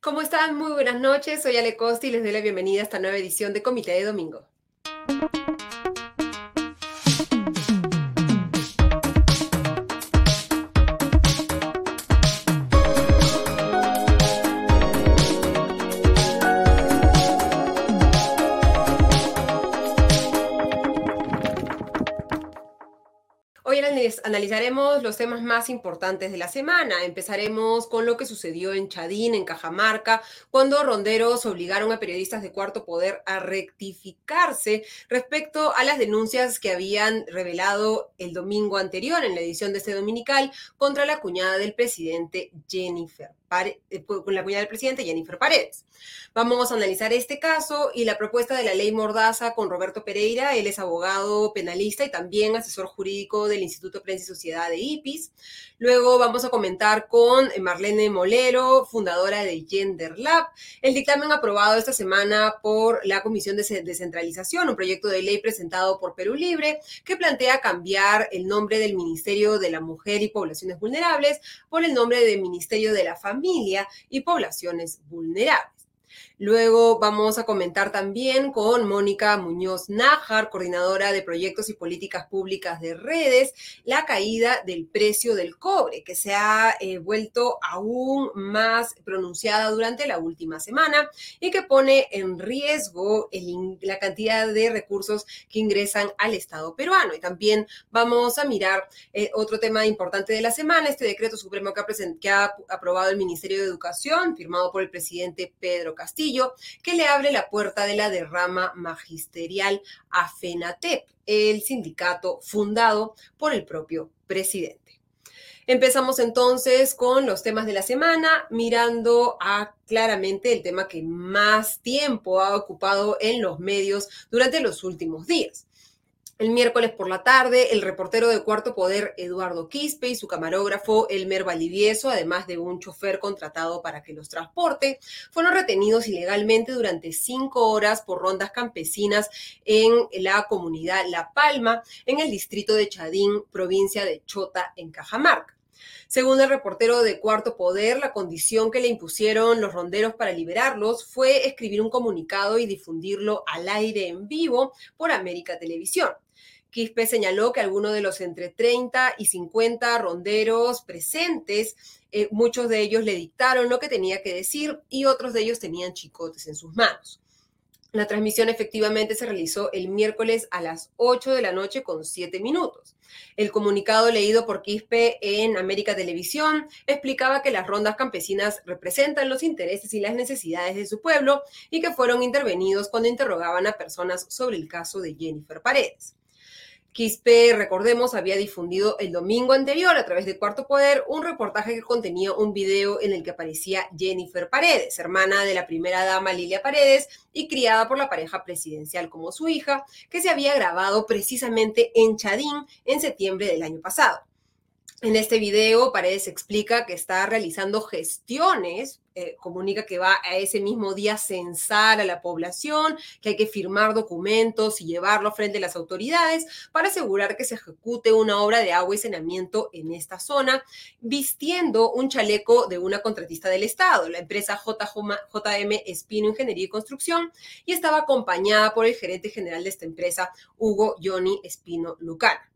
¿Cómo están? Muy buenas noches. Soy Ale Costa y les doy la bienvenida a esta nueva edición de Comité de Domingo. Analizaremos los temas más importantes de la semana. Empezaremos con lo que sucedió en Chadín, en Cajamarca, cuando ronderos obligaron a periodistas de Cuarto Poder a rectificarse respecto a las denuncias que habían revelado el domingo anterior en la edición de este dominical contra la cuñada del presidente Jennifer eh, con la cuñada del presidente Jennifer Paredes. Vamos a analizar este caso y la propuesta de la ley Mordaza con Roberto Pereira. Él es abogado penalista y también asesor jurídico del Instituto Prensa y Sociedad de IPIS. Luego vamos a comentar con Marlene Molero, fundadora de Gender Lab, el dictamen aprobado esta semana por la Comisión de Descentralización, un proyecto de ley presentado por Perú Libre que plantea cambiar el nombre del Ministerio de la Mujer y Poblaciones Vulnerables por el nombre del Ministerio de la Familia y poblaciones vulnerables. Luego vamos a comentar también con Mónica Muñoz Nájar, coordinadora de proyectos y políticas públicas de redes, la caída del precio del cobre, que se ha eh, vuelto aún más pronunciada durante la última semana y que pone en riesgo la cantidad de recursos que ingresan al Estado peruano. Y también vamos a mirar eh, otro tema importante de la semana, este decreto supremo que que ha aprobado el Ministerio de Educación, firmado por el presidente Pedro Castillo que le abre la puerta de la derrama magisterial a FENATEP, el sindicato fundado por el propio presidente. Empezamos entonces con los temas de la semana, mirando a claramente el tema que más tiempo ha ocupado en los medios durante los últimos días. El miércoles por la tarde, el reportero de Cuarto Poder, Eduardo Quispe, y su camarógrafo, Elmer Valivieso, además de un chofer contratado para que los transporte, fueron retenidos ilegalmente durante cinco horas por rondas campesinas en la comunidad La Palma, en el distrito de Chadín, provincia de Chota, en Cajamarca. Según el reportero de Cuarto Poder, la condición que le impusieron los ronderos para liberarlos fue escribir un comunicado y difundirlo al aire en vivo por América Televisión. Quispe señaló que algunos de los entre 30 y 50 ronderos presentes, eh, muchos de ellos le dictaron lo que tenía que decir y otros de ellos tenían chicotes en sus manos. La transmisión efectivamente se realizó el miércoles a las 8 de la noche con 7 minutos. El comunicado leído por Quispe en América Televisión explicaba que las rondas campesinas representan los intereses y las necesidades de su pueblo y que fueron intervenidos cuando interrogaban a personas sobre el caso de Jennifer Paredes. Quispe, recordemos, había difundido el domingo anterior a través de Cuarto Poder un reportaje que contenía un video en el que aparecía Jennifer Paredes, hermana de la primera dama Lilia Paredes y criada por la pareja presidencial como su hija, que se había grabado precisamente en Chadín en septiembre del año pasado. En este video, Paredes explica que está realizando gestiones, eh, comunica que va a ese mismo día censar a la población, que hay que firmar documentos y llevarlo frente a las autoridades para asegurar que se ejecute una obra de agua y saneamiento en esta zona, vistiendo un chaleco de una contratista del Estado, la empresa JM Espino Ingeniería y Construcción, y estaba acompañada por el gerente general de esta empresa, Hugo Johnny Espino Lucana.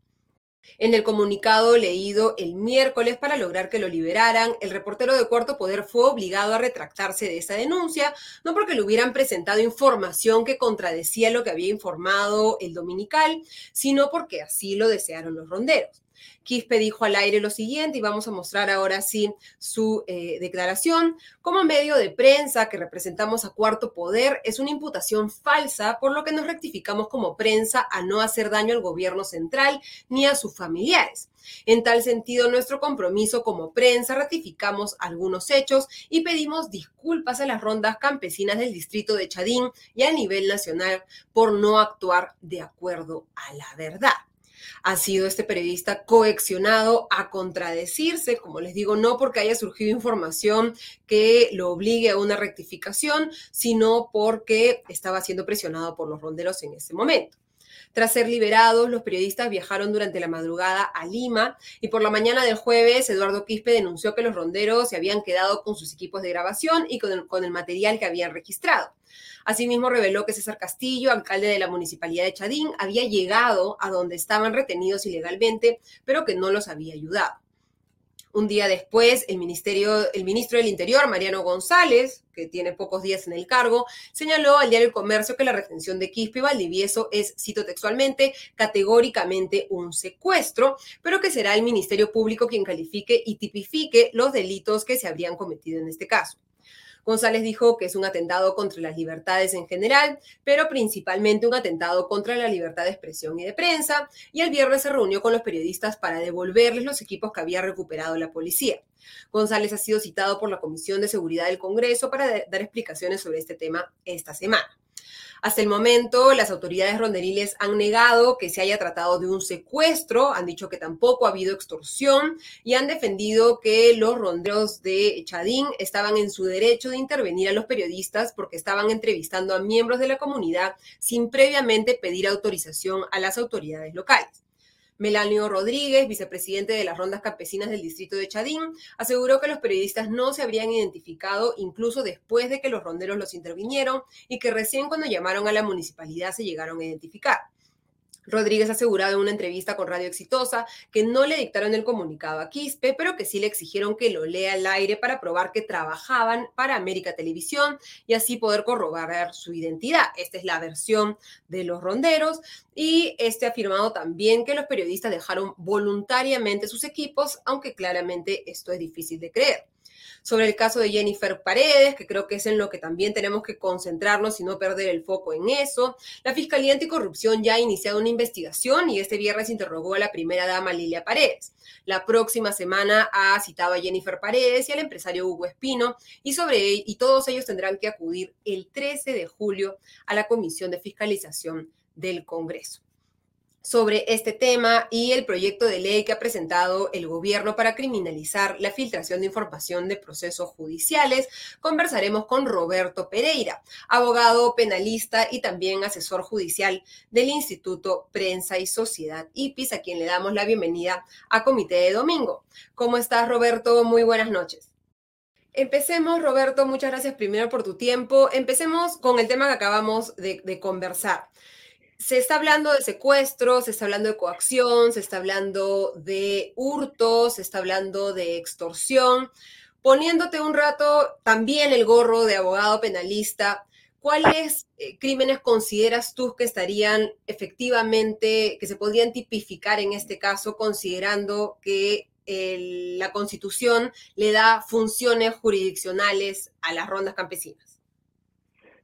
En el comunicado leído el miércoles para lograr que lo liberaran, el reportero de Cuarto Poder fue obligado a retractarse de esa denuncia, no porque le hubieran presentado información que contradecía lo que había informado el dominical, sino porque así lo desearon los ronderos. Quispe dijo al aire lo siguiente y vamos a mostrar ahora sí su eh, declaración. Como medio de prensa que representamos a Cuarto Poder es una imputación falsa, por lo que nos rectificamos como prensa a no hacer daño al gobierno central ni a sus familiares. En tal sentido, nuestro compromiso como prensa ratificamos algunos hechos y pedimos disculpas a las rondas campesinas del distrito de Chadín y a nivel nacional por no actuar de acuerdo a la verdad ha sido este periodista coaccionado a contradecirse, como les digo, no porque haya surgido información que lo obligue a una rectificación, sino porque estaba siendo presionado por los ronderos en ese momento. Tras ser liberados, los periodistas viajaron durante la madrugada a Lima y por la mañana del jueves, Eduardo Quispe denunció que los ronderos se habían quedado con sus equipos de grabación y con el, material que habían registrado. Asimismo, reveló que César Castillo, alcalde de la municipalidad de Chadín, había llegado a donde estaban retenidos ilegalmente, pero que no los había ayudado. Un día después, el, ministerio, el ministro del Interior, Mariano González, que tiene pocos días en el cargo, señaló al diario El Comercio que la retención de Quispe y Valdivieso es, cito textualmente, categóricamente un secuestro, pero que será el Ministerio Público quien califique y tipifique los delitos que se habrían cometido en este caso. González dijo que es un atentado contra las libertades en general, pero principalmente un atentado contra la libertad de expresión y de prensa, y el viernes se reunió con los periodistas para devolverles los equipos que había recuperado la policía. González ha sido citado por la Comisión de Seguridad del Congreso para dar explicaciones sobre este tema esta semana. Hasta el momento, las autoridades ronderiles han negado que se haya tratado de un secuestro, han dicho que tampoco ha habido extorsión y han defendido que los ronderos de Chadín estaban en su derecho de intervenir a los periodistas porque estaban entrevistando a miembros de la comunidad sin previamente pedir autorización a las autoridades locales. Melanio Rodríguez, vicepresidente de las rondas campesinas del distrito de Chadín, aseguró que los periodistas no se habrían identificado incluso después de que los ronderos los intervinieron y que recién cuando llamaron a la municipalidad se llegaron a identificar. Rodríguez ha asegurado en una entrevista con Radio Exitosa que no le dictaron el comunicado a Quispe, pero que sí le exigieron que lo lea al aire para probar que trabajaban para América Televisión y así poder corroborar su identidad. Esta es la versión de los ronderos y este ha afirmado también que los periodistas dejaron voluntariamente sus equipos, aunque claramente esto es difícil de creer sobre el caso de Jennifer Paredes, que creo que es en lo que también tenemos que concentrarnos y no perder el foco en eso. La Fiscalía Anticorrupción ya ha iniciado una investigación y este viernes interrogó a la primera dama Lilia Paredes. La próxima semana ha citado a Jennifer Paredes y al empresario Hugo Espino y sobre y todos ellos tendrán que acudir el 13 de julio a la Comisión de Fiscalización del Congreso sobre este tema y el proyecto de ley que ha presentado el gobierno para criminalizar la filtración de información de procesos judiciales. Conversaremos con Roberto Pereira, abogado penalista y también asesor judicial del Instituto Prensa y Sociedad IPIS, a quien le damos la bienvenida a Comité de Domingo. ¿Cómo estás, Roberto? Muy buenas noches. Empecemos, Roberto, muchas gracias primero por tu tiempo. Empecemos con el tema que acabamos de, de conversar se está hablando de secuestros, se está hablando de coacción, se está hablando de hurtos, se está hablando de extorsión. Poniéndote un rato también el gorro de abogado penalista, ¿cuáles eh, crímenes consideras tú que estarían efectivamente, que se podrían tipificar en este caso, considerando que la Constitución le da funciones jurisdiccionales a las rondas campesinas?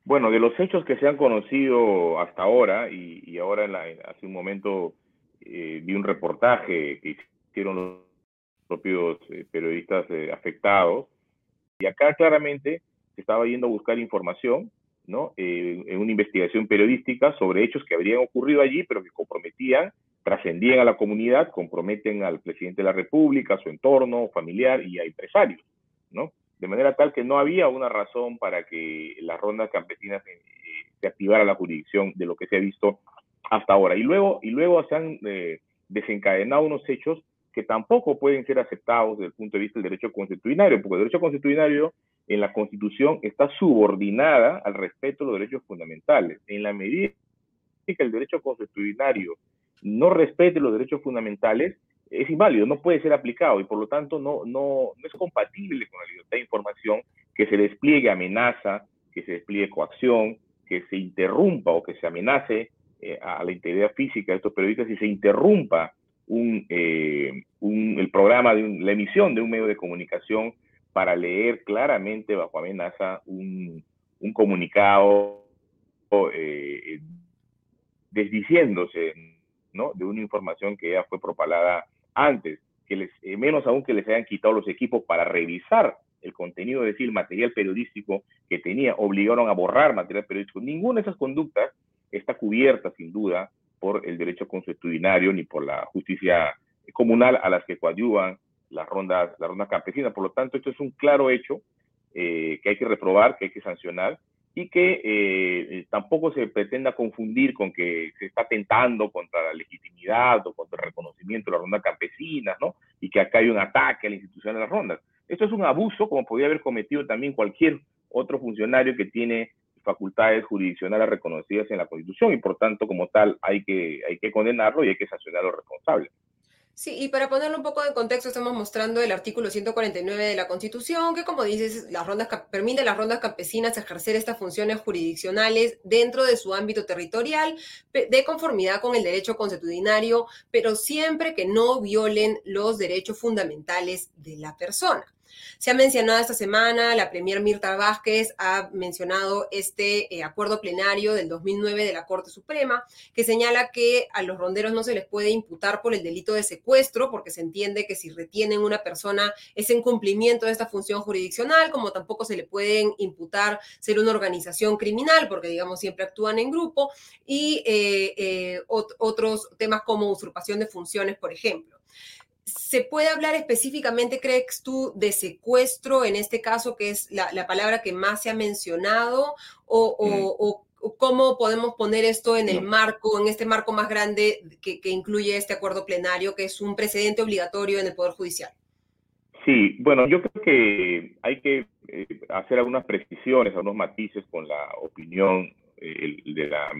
Bueno, de los hechos que se han conocido hasta ahora, y, ahora hace un momento eh, vi un reportaje que hicieron los propios eh, periodistas eh, afectados, y acá claramente se estaba yendo a buscar información, ¿no? en una investigación periodística sobre hechos que habrían ocurrido allí, pero que comprometían, trascendían a la comunidad, comprometen al presidente de la República, a su entorno familiar y a empresarios, ¿no? De manera tal que no había una razón para que las rondas campesinas eh, se activara la jurisdicción de lo que se ha visto hasta ahora. Y luego, y luego se han eh, desencadenado unos hechos que tampoco pueden ser aceptados desde el punto de vista del derecho constitucionario, porque el derecho constitucionario en la Constitución está subordinada al respeto de los derechos fundamentales. En la medida que el derecho constitucionario no respete los derechos fundamentales, es inválido, no puede ser aplicado y por lo tanto no, no, no es compatible con la libertad de información que se despliegue amenaza, que se despliegue coacción, que se interrumpa o que se amenace eh, a la integridad física de estos periodistas y se interrumpa un, eh, un, el programa, de la emisión de un medio de comunicación para leer claramente bajo amenaza un, un comunicado eh, desdiciéndose ¿no? de una información que ya fue propalada antes, que les, eh, menos aún que les hayan quitado los equipos para revisar el contenido, es decir, material periodístico que tenía, obligaron a borrar material periodístico. Ninguna de esas conductas está cubierta, sin duda, por el derecho constitucionario ni por la justicia comunal a las que coadyuvan las rondas, las rondas campesinas. Por lo tanto, esto es un claro hecho eh, que hay que reprobar, que hay que sancionar y que eh, tampoco se pretenda confundir con que se está tentando contra la legitimidad o contra el reconocimiento de la ronda campesina, ¿no? Y que acá hay un ataque a la institución de las rondas. Esto es un abuso como podría haber cometido también cualquier otro funcionario que tiene facultades jurisdiccionales reconocidas en la Constitución y por tanto como tal hay que, hay que condenarlo y hay que sancionar a los responsables. Sí, y para ponerlo un poco en contexto, estamos mostrando el artículo 149 de la Constitución, que como dices, las rondas, permite a las rondas campesinas ejercer estas funciones jurisdiccionales dentro de su ámbito territorial, de conformidad con el derecho consuetudinario, pero siempre que no violen los derechos fundamentales de la persona. Se ha mencionado esta semana, la Premier Mirta Vázquez ha mencionado este eh, acuerdo plenario del 2009 de la Corte Suprema, que señala que a los ronderos no se les puede imputar por el delito de secuestro, porque se entiende que si retienen una persona es en cumplimiento de esta función jurisdiccional, como tampoco se le pueden imputar ser una organización criminal, porque digamos siempre actúan en grupo, y eh, eh, otros temas como usurpación de funciones, por ejemplo. ¿Se puede hablar específicamente, crees tú, de secuestro en este caso, que es la, palabra que más se ha mencionado? O, cómo podemos poner esto en el marco, en este marco más grande que, incluye este acuerdo plenario, que es un precedente obligatorio en el Poder Judicial? Sí, bueno, yo creo que hay que eh, hacer algunas precisiones, algunos matices con la opinión eh, de la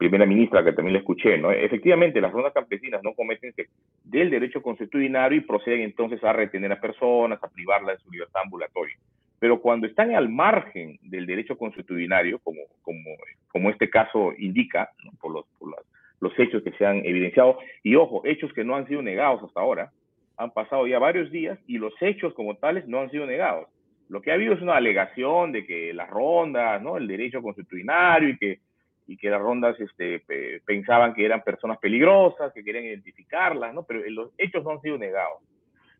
primera ministra, que también le escuché, ¿no? Efectivamente, las rondas campesinas no cometen del derecho constitucional y proceden entonces a retener a personas, a privarlas de su libertad ambulatoria. Pero cuando están al margen del derecho constitucional, como, como, como este caso indica, por, los, por los hechos que se han evidenciado, y ojo, hechos que no han sido negados hasta ahora, han pasado ya varios días y los hechos como tales no han sido negados. Lo que ha habido es una alegación de que las rondas, ¿no? el derecho constitucional y que y que las rondas este, pensaban que eran personas peligrosas, que querían identificarlas, ¿no? Pero los hechos no han sido negados.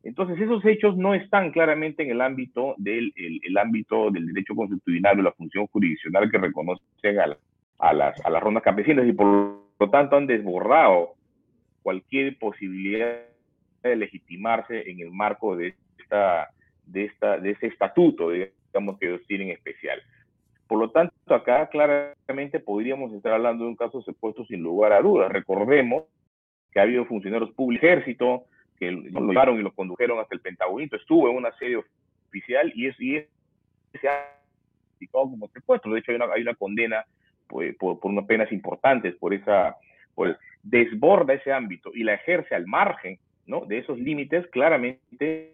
Entonces, esos hechos no están claramente en el ámbito del el, ámbito del derecho constitucional o la función jurisdiccional que reconocen a, a, las, a las rondas campesinas y por lo tanto han desbordado cualquier posibilidad de legitimarse en el marco de, esta, de, esta, de ese estatuto, digamos, que ellos tienen especial. Por lo tanto, acá claramente podríamos estar hablando de un caso secuestro sin lugar a dudas. Recordemos que ha habido funcionarios públicos, ejército, que lo llevaron y lo condujeron hasta el Pentagonito, estuvo en una sede oficial y, es, y se ha indicado como secuestro. De hecho, hay una, hay una condena pues, por, por, unas penas importantes por esa, por desborda ese ámbito y la ejerce al margen ¿no? de esos límites, claramente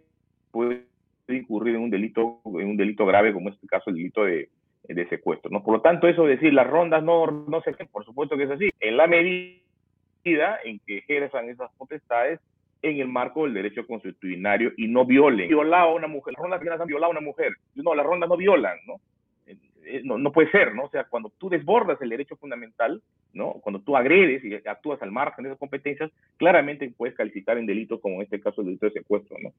puede incurrir en un delito, en un delito grave como en este caso el delito de, de secuestro. ¿no? Por lo tanto, eso de decir las rondas no, no se por supuesto que es así. En la medida en que ejerzan esas potestades en el marco del derecho constitucional y no violen. Violar a una mujer, las rondas han violado a una mujer. No, las rondas no violan, ¿no? Eh, eh, no, no, puede ser, ¿no? O sea, cuando tú desbordas el derecho fundamental, ¿no? Cuando tú agredes y actúas al margen de esas competencias, claramente puedes calificar en delito como en este caso el delito de secuestro, ¿no?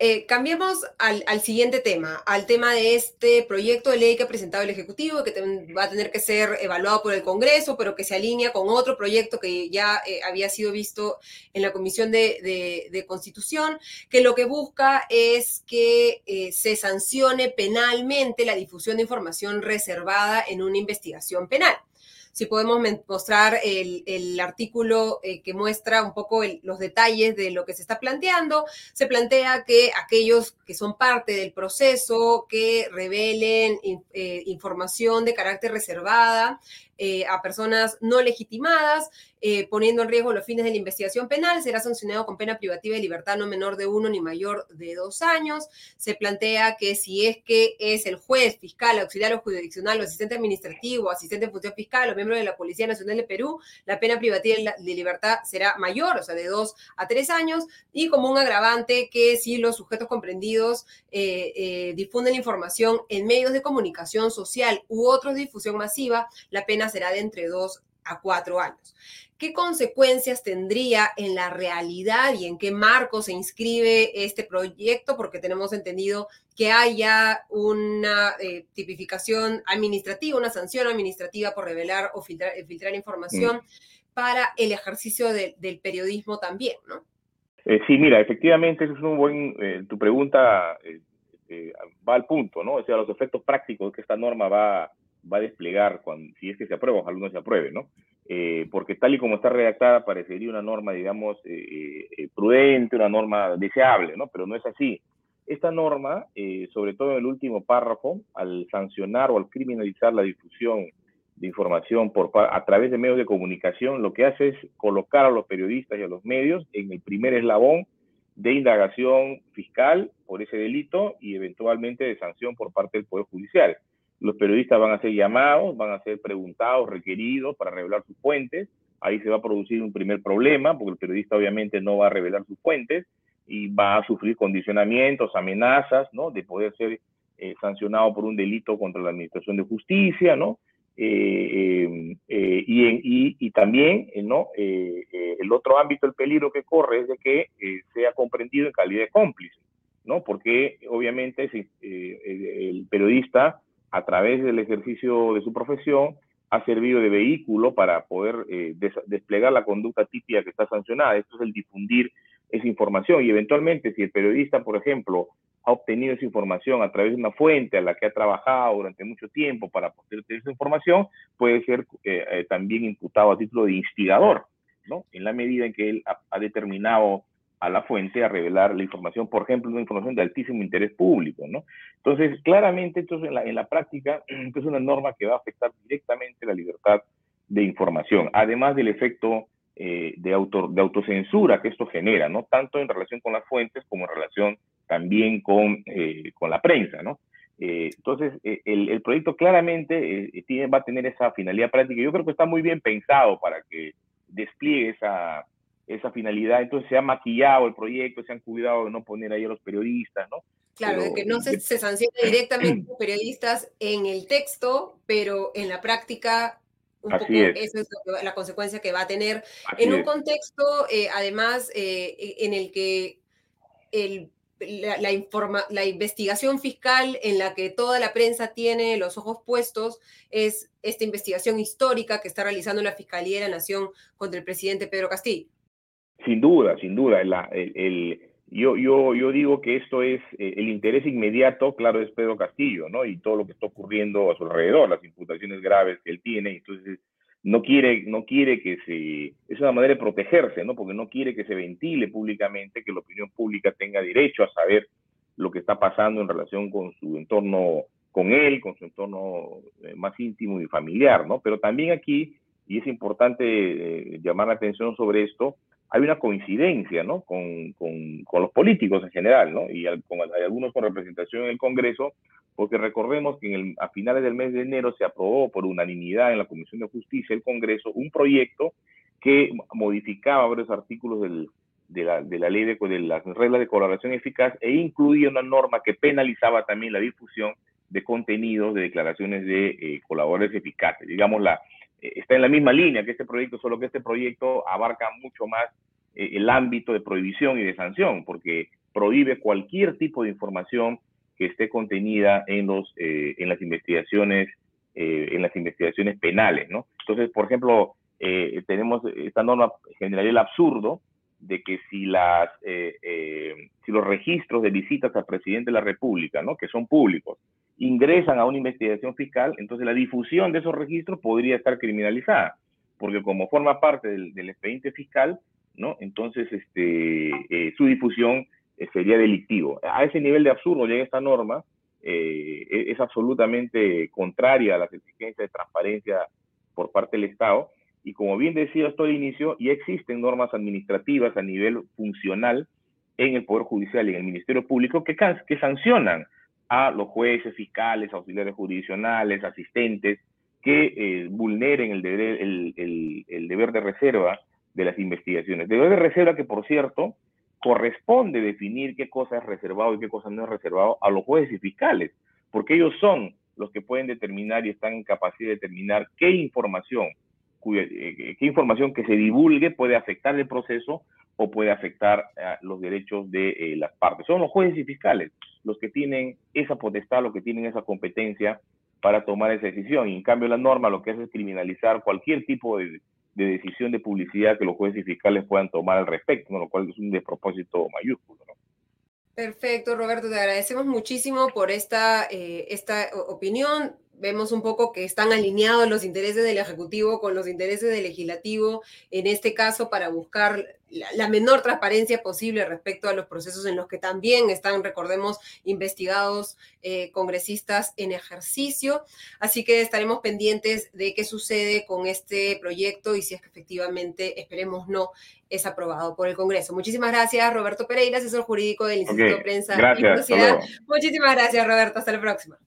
Eh, cambiemos al, siguiente tema, al tema de este proyecto de ley que ha presentado el Ejecutivo, que va a tener que ser evaluado por el Congreso, pero que se alinea con otro proyecto que ya eh, había sido visto en la Comisión de, Constitución, que lo que busca es que eh, se sancione penalmente la difusión de información reservada en una investigación penal si podemos mostrar el, artículo eh, que muestra un poco los detalles de lo que se está planteando, se plantea que aquellos que son parte del proceso, que revelen eh, información de carácter reservada, eh, a personas no legitimadas, eh, poniendo en riesgo los fines de la investigación penal, será sancionado con pena privativa de libertad no menor de uno ni mayor de dos años. Se plantea que si es que es el juez, fiscal, auxiliar o jurisdiccional, o asistente administrativo, asistente en función fiscal o miembro de la Policía Nacional de Perú, la pena privativa de libertad será mayor, o sea, de dos a tres años, y como un agravante que si los sujetos comprendidos eh, difunden información en medios de comunicación social u otros de difusión masiva, la pena será de entre dos a cuatro años. ¿Qué consecuencias tendría en la realidad y en qué marco se inscribe este proyecto? Porque tenemos entendido que haya una eh, tipificación administrativa, una sanción administrativa por revelar o filtrar, eh, información mm. para el ejercicio del periodismo también, ¿no? Eh, sí, mira, efectivamente, eso es un buen, tu pregunta va al punto, ¿no? O sea, los efectos prácticos que esta norma va, va a desplegar cuando, si es que se aprueba, ojalá no se apruebe, ¿no? Eh, porque tal y como está redactada parecería una norma, digamos, eh, eh, prudente, una norma deseable, ¿no? Pero no es así. Esta norma, sobre todo en el último párrafo, al sancionar o al criminalizar la difusión de información por, a través de medios de comunicación, lo que hace es colocar a los periodistas y a los medios en el primer eslabón de indagación fiscal por ese delito y eventualmente de sanción por parte del Poder Judicial los periodistas van a ser llamados, van a ser preguntados, requeridos para revelar sus fuentes. Ahí se va a producir un primer problema, porque el periodista obviamente no va a revelar sus fuentes y va a sufrir condicionamientos, amenazas, ¿no? De poder ser eh, sancionado por un delito contra la Administración de Justicia, ¿no? Eh, eh, y, y, también, ¿no? el otro ámbito, el peligro que corre es de que sea comprendido en calidad de cómplice, ¿no? Porque obviamente el periodista a través del ejercicio de su profesión, ha servido de vehículo para poder eh, desplegar la conducta típica que está sancionada. Esto es el difundir esa información y eventualmente si el periodista, por ejemplo, ha obtenido esa información a través de una fuente a la que ha trabajado durante mucho tiempo para poder tener esa información, puede ser eh, eh, también imputado a título de instigador, ¿no? En la medida en que él ha determinado a la fuente a revelar la información, por ejemplo, una información de altísimo interés público, ¿no? Entonces, claramente, entonces, en la, en la práctica, es una norma que va a afectar directamente la libertad de información, además del efecto eh, de, auto, de autocensura que esto genera, ¿no? Tanto en relación con las fuentes como en relación también con, eh, con la prensa, ¿no? Eh, entonces, el, el, proyecto claramente tiene, va a tener esa finalidad práctica. Yo creo que está muy bien pensado para que despliegue esa, esa finalidad. Entonces se ha maquillado el proyecto, se han cuidado de no poner ahí a los periodistas, ¿no? Claro, de que no se, se sancione directamente a periodistas en el texto, pero en la práctica un poco es. eso es la consecuencia que va a tener en un contexto, eh, además, eh, en el que el, la, informa, la investigación fiscal en la que toda la prensa tiene los ojos puestos es esta investigación histórica que está realizando la Fiscalía de la Nación contra el presidente Pedro Castillo. Sin duda, sin duda. yo digo que esto es eh, el interés inmediato, claro, es Pedro Castillo, ¿no? Y todo lo que está ocurriendo a su alrededor, las imputaciones graves que él tiene. Entonces, no quiere, no quiere que se. Es una manera de protegerse, ¿no? Porque no quiere que se ventile públicamente, que la opinión pública tenga derecho a saber lo que está pasando en relación con su entorno, con él, con su entorno eh, más íntimo y familiar, ¿no? Pero también aquí, y es importante eh, llamar la atención sobre esto, hay una coincidencia ¿no? con, con, con, los políticos en general, ¿no? y con, hay algunos con representación en el Congreso, porque recordemos que en el, a finales del mes de enero se aprobó por unanimidad en la Comisión de Justicia el Congreso un proyecto que modificaba varios artículos del, de, la, de la ley de, de las reglas de colaboración eficaz e incluía una norma que penalizaba también la difusión de contenidos de declaraciones de eh, colaboradores eficaces. Digamos, la, está en la misma línea que este proyecto, solo que este proyecto abarca mucho más eh, el ámbito de prohibición y de sanción, porque prohíbe cualquier tipo de información que esté contenida en los eh, en las investigaciones en las investigaciones penales, ¿no? Entonces, por ejemplo, tenemos esta norma generaría el absurdo de que si las si los registros de visitas al presidente de la República, ¿no? Que son públicos, ingresan a una investigación fiscal, entonces la difusión de esos registros podría estar criminalizada, porque como forma parte del, expediente fiscal, ¿no? Entonces, este, eh, su difusión eh, sería delictivo. A ese nivel de absurdo llega esta norma, eh, e, es absolutamente contraria a las exigencias de transparencia por parte del Estado, y como bien decía hasta el inicio, ya existen normas administrativas a nivel funcional en el Poder Judicial y en el Ministerio Público que, que sancionan a los jueces, fiscales, auxiliares jurisdiccionales, asistentes, que eh, vulneren el deber, el, deber de reserva de las investigaciones. Deber de reserva que, por cierto, corresponde definir qué cosa es reservado y qué cosa no es reservado a los jueces y fiscales, porque ellos son los que pueden determinar y están en capacidad de determinar qué información, eh, qué información que se divulgue puede afectar el proceso o puede afectar los derechos de eh, las partes. Son los jueces y fiscales los que tienen esa potestad, los que tienen esa competencia para tomar esa decisión. Y en cambio la norma lo que hace es criminalizar cualquier tipo de, decisión de publicidad que los jueces y fiscales puedan tomar al respecto, lo cual es un despropósito mayúsculo. Perfecto, Roberto, te agradecemos muchísimo por esta, eh, esta opinión vemos un poco que están alineados los intereses del Ejecutivo con los intereses del Legislativo, en este caso para buscar la, menor transparencia posible respecto a los procesos en los que también están, recordemos, investigados eh, congresistas en ejercicio. Así que estaremos pendientes de qué sucede con este proyecto y si es que efectivamente, esperemos no, es aprobado por el Congreso. Muchísimas gracias, Roberto Pereira, asesor jurídico del Instituto de Prensa y Publicidad. Muchísimas gracias, Roberto. Hasta la próxima.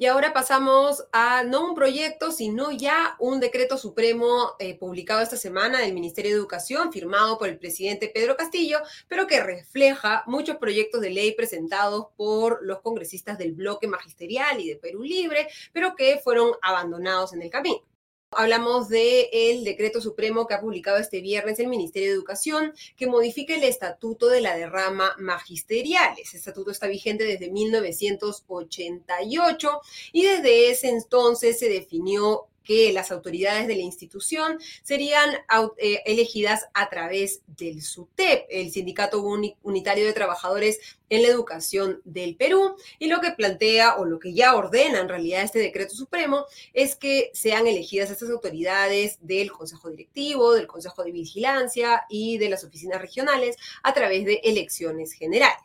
Y ahora pasamos a no un proyecto, sino ya un decreto supremo eh, publicado esta semana del Ministerio de Educación, firmado por el presidente Pedro Castillo, pero que refleja muchos proyectos de ley presentados por los congresistas del bloque magisterial y de Perú Libre, pero que fueron abandonados en el camino. Hablamos del decreto supremo que ha publicado este viernes el Ministerio de Educación, que modifica el estatuto de la derrama magisterial. Ese estatuto está vigente desde 1988 y desde ese entonces se definió que las autoridades de la institución serían eh, elegidas a través del SUTEP, el Sindicato Unitario de Trabajadores en la Educación del Perú, y lo que plantea o lo que ya ordena en realidad este decreto supremo es que sean elegidas estas autoridades del Consejo Directivo, del Consejo de Vigilancia y de las oficinas regionales a través de elecciones generales.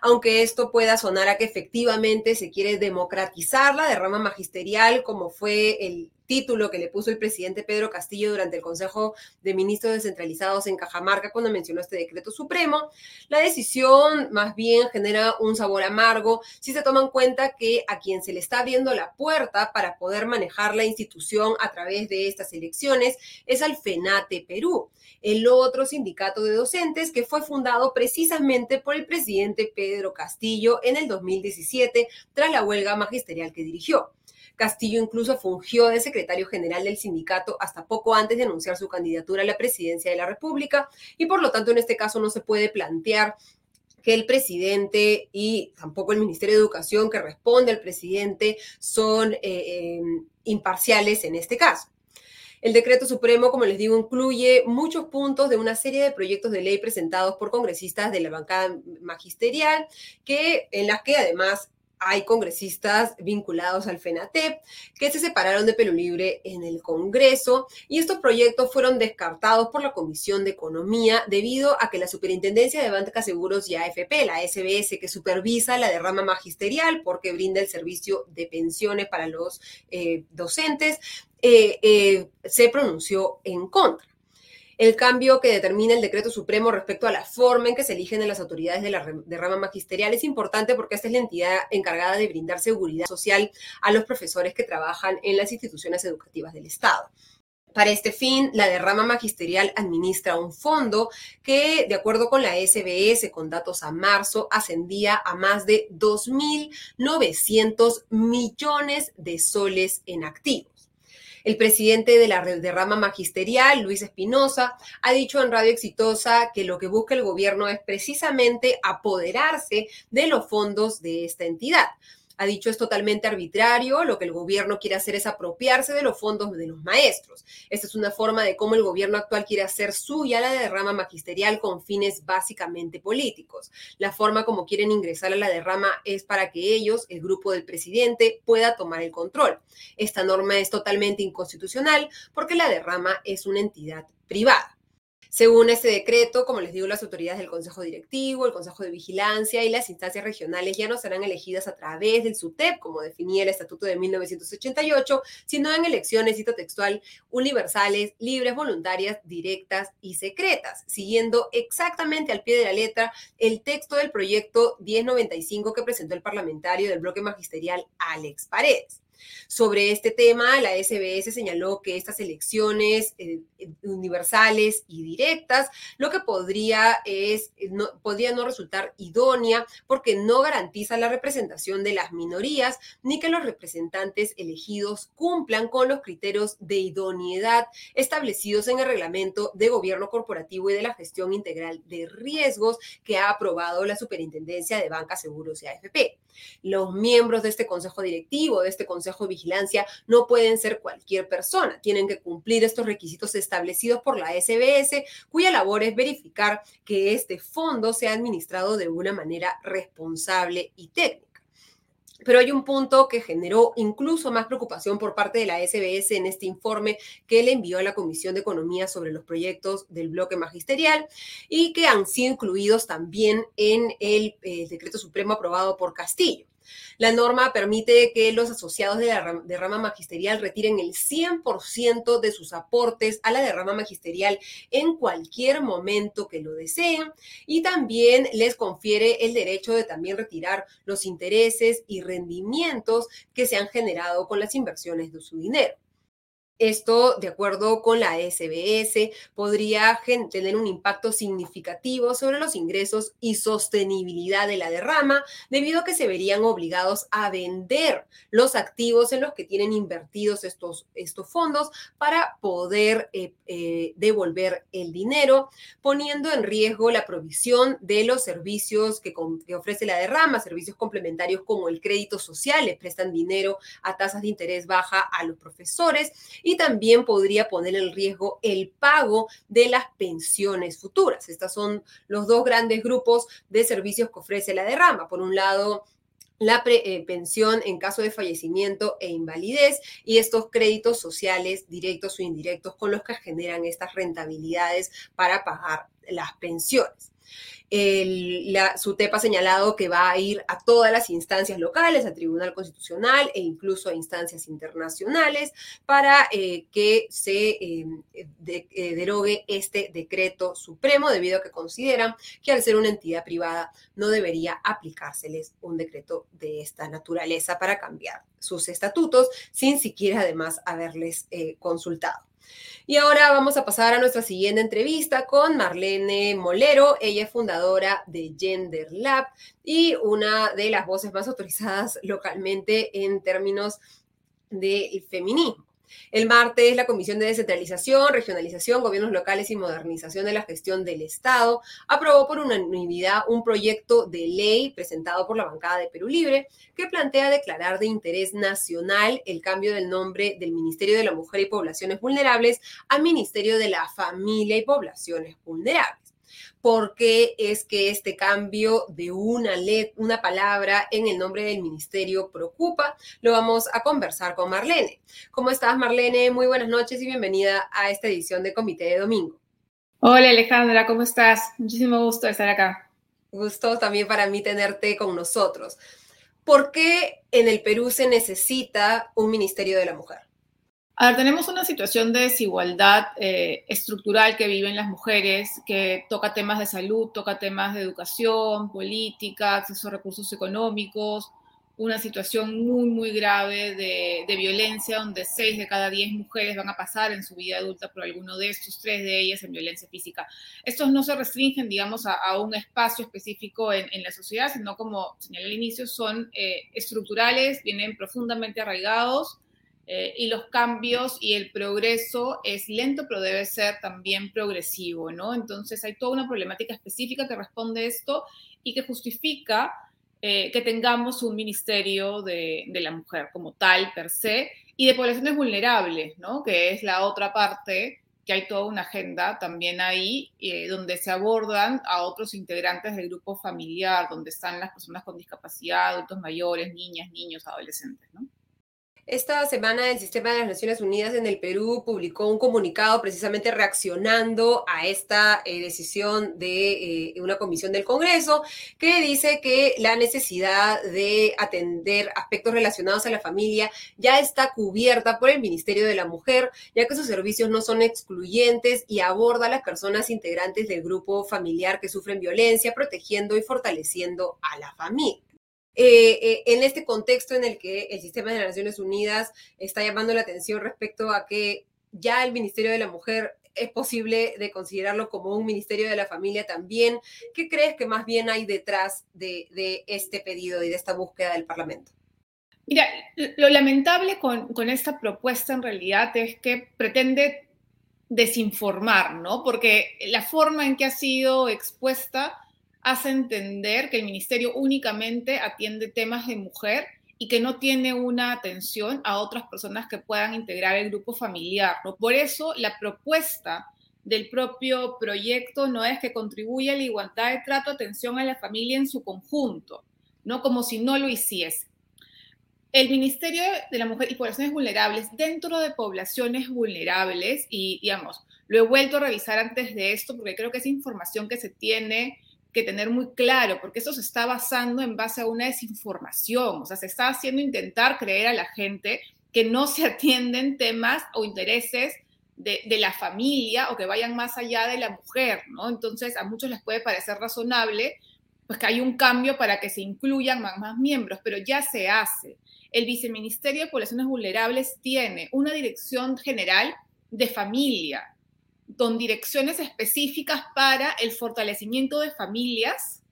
Aunque esto pueda sonar a que efectivamente se quiere democratizar la derrama magisterial, como fue el título que le puso el presidente Pedro Castillo durante el Consejo de Ministros Descentralizados en Cajamarca cuando mencionó este decreto supremo, la decisión más bien genera un sabor amargo si se toma en cuenta que a quien se le está abriendo la puerta para poder manejar la institución a través de estas elecciones es al FENATE Perú, el otro sindicato de docentes que fue fundado precisamente por el presidente Pedro Castillo en el 2017 tras la huelga magisterial que dirigió. Castillo incluso fungió de secretario general del sindicato hasta poco antes de anunciar su candidatura a la presidencia de la República y por lo tanto en este caso no se puede plantear que el presidente y tampoco el Ministerio de Educación que responde al presidente son eh, em, imparciales en este caso. El decreto supremo, como les digo, incluye muchos puntos de una serie de proyectos de ley presentados por congresistas de la bancada magisterial, que, en las que además hay congresistas vinculados al FENATEP que se separaron de Pelo Libre en el Congreso y estos proyectos fueron descartados por la Comisión de Economía debido a que la Superintendencia de Bancas Seguros y AFP, la SBS, que supervisa la derrama magisterial porque brinda el servicio de pensiones para los eh, docentes, eh, eh, se pronunció en contra el cambio que determina el decreto supremo respecto a la forma en que se eligen las autoridades de la rama magisterial es importante porque esta es la entidad encargada de brindar seguridad social a los profesores que trabajan en las instituciones educativas del Estado. Para este fin, la derrama magisterial administra un fondo que, de acuerdo con la SBS, con datos a marzo, ascendía a más de 2.900 millones de soles en activo. El presidente de la rama magisterial, Luis Espinosa, ha dicho en Radio Exitosa que lo que busca el gobierno es precisamente apoderarse de los fondos de esta entidad ha dicho es totalmente arbitrario, lo que el gobierno quiere hacer es apropiarse de los fondos de los maestros. Esta es una forma de cómo el gobierno actual quiere hacer suya la derrama magisterial con fines básicamente políticos. La forma como quieren ingresar a la derrama es para que ellos, el grupo del presidente, pueda tomar el control. Esta norma es totalmente inconstitucional porque la derrama es una entidad privada. Según este decreto, como les digo, las autoridades del Consejo Directivo, el Consejo de Vigilancia y las instancias regionales ya no serán elegidas a través del SUTEP, como definía el Estatuto de 1988, sino en elecciones, cito textual, universales, libres, voluntarias, directas y secretas, siguiendo exactamente al pie de la letra el texto del proyecto 1095 que presentó el parlamentario del bloque magisterial Alex Paredes. Sobre este tema, la SBS señaló que estas elecciones eh, universales y directas, lo que podría es no, podría no resultar idónea porque no garantiza la representación de las minorías ni que los representantes elegidos cumplan con los criterios de idoneidad establecidos en el reglamento de gobierno corporativo y de la gestión integral de riesgos que ha aprobado la Superintendencia de Bancas, Seguros y AFP. Los miembros de este consejo directivo, de este consejo de Vigilancia no pueden ser cualquier persona, tienen que cumplir estos requisitos establecidos por la SBS, cuya labor es verificar que este fondo sea administrado de una manera responsable y técnica. Pero hay un punto que generó incluso más preocupación por parte de la SBS en este informe que le envió a la Comisión de Economía sobre los proyectos del bloque magisterial y que han sido incluidos también en el eh, decreto supremo aprobado por Castillo. La norma permite que los asociados de la derrama magisterial retiren el 100% de sus aportes a la derrama magisterial en cualquier momento que lo deseen y también les confiere el derecho de también retirar los intereses y rendimientos que se han generado con las inversiones de su dinero. Esto, de acuerdo con la SBS, podría tener un impacto significativo sobre los ingresos y sostenibilidad de la derrama, debido a que se verían obligados a vender los activos en los que tienen invertidos estos, estos fondos para poder eh, eh, devolver el dinero, poniendo en riesgo la provisión de los servicios que, que ofrece la derrama, servicios complementarios como el crédito social, les prestan dinero a tasas de interés baja a los profesores y y también podría poner en riesgo el pago de las pensiones futuras. Estos son los dos grandes grupos de servicios que ofrece la derrama. Por un lado, la eh, pensión en caso de fallecimiento e invalidez y estos créditos sociales directos o indirectos con los que generan estas rentabilidades para pagar las pensiones. El, la, ha señalado que va a ir a todas las instancias locales, al Tribunal Constitucional e incluso a instancias internacionales para eh, que se eh, eh, derogue este decreto supremo, debido a que consideran que al ser una entidad privada no debería aplicárseles un decreto de esta naturaleza para cambiar sus estatutos sin siquiera además haberles consultado. Y ahora vamos a pasar a nuestra siguiente entrevista con Marlene Molero. Ella es fundadora de Gender Lab y una de las voces más autorizadas localmente en términos del feminismo. El martes, la Comisión de Descentralización, Regionalización, Gobiernos Locales y Modernización de la Gestión del Estado aprobó por unanimidad un proyecto de ley presentado por la bancada de Perú Libre que plantea declarar de interés nacional el cambio del nombre del Ministerio de la Mujer y Poblaciones Vulnerables a Ministerio de la Familia y Poblaciones Vulnerables por qué es que este cambio de una, una palabra en el nombre del ministerio preocupa. Lo vamos a conversar con Marlene. ¿Cómo estás, Marlene? Muy buenas noches y bienvenida a esta edición de Comité de Domingo. Hola, Alejandra, ¿cómo estás? Muchísimo gusto estar acá. Gusto también para mí tenerte con nosotros. ¿Por qué en el Perú se necesita un Ministerio de la Mujer? A ver, tenemos una situación de desigualdad eh, estructural que viven las mujeres, que toca temas de salud, toca temas de educación, política, acceso a recursos económicos, una situación muy, muy grave de, violencia, donde seis de cada diez mujeres van a pasar en su vida adulta por alguno de estos, tres de ellas en violencia física. Estos no se restringen, digamos, a, un espacio específico en, la sociedad, sino como señalé al inicio, son eh, estructurales, vienen profundamente arraigados eh, y los cambios y el progreso es lento, pero debe ser también progresivo, ¿no? Entonces hay toda una problemática específica que responde esto y que justifica eh, que tengamos un ministerio de, de, la mujer como tal, per se, y de poblaciones vulnerables, ¿no? Que es la otra parte que hay toda una agenda también ahí eh, donde se abordan a otros integrantes del grupo familiar, donde están las personas con discapacidad, adultos mayores, niñas, niños, adolescentes, ¿no? Esta semana el Sistema de las Naciones Unidas en el Perú publicó un comunicado precisamente reaccionando a esta eh, decisión de eh, una comisión del Congreso que dice que la necesidad de atender aspectos relacionados a la familia ya está cubierta por el Ministerio de la Mujer, ya que sus servicios no son excluyentes y aborda a las personas integrantes del grupo familiar que sufren violencia, protegiendo y fortaleciendo a la familia. Eh, eh, en este contexto en el que el sistema de las Naciones Unidas está llamando la atención respecto a que ya el Ministerio de la Mujer es posible de considerarlo como un Ministerio de la Familia también. ¿Qué crees que más bien hay detrás de, este pedido y de esta búsqueda del Parlamento? Mira, lo lamentable con, con esta propuesta en realidad es que pretende desinformar, ¿no? Porque la forma en que ha sido expuesta hace entender que el ministerio únicamente atiende temas de mujer y que no tiene una atención a otras personas que puedan integrar el grupo familiar. ¿no? Por eso la propuesta del propio proyecto no es que contribuya a la igualdad de trato, atención a la familia en su conjunto, no como si no lo hiciese. el Ministerio de la Mujer y Poblaciones Vulnerables, dentro de poblaciones vulnerables, y digamos, lo he vuelto a revisar antes de esto porque creo que es información que se tiene que tener muy claro, porque esto se está basando en base a una desinformación, o sea, se está haciendo intentar creer a la gente que no se atienden temas o intereses de, de, la familia o que vayan más allá de la mujer, ¿no? Entonces, a muchos les puede parecer razonable, pues que hay un cambio para que se incluyan más, más miembros, pero ya se hace. El Viceministerio de Poblaciones Vulnerables tiene una dirección general de familia, con direcciones específicas para el fortalecimiento de familias,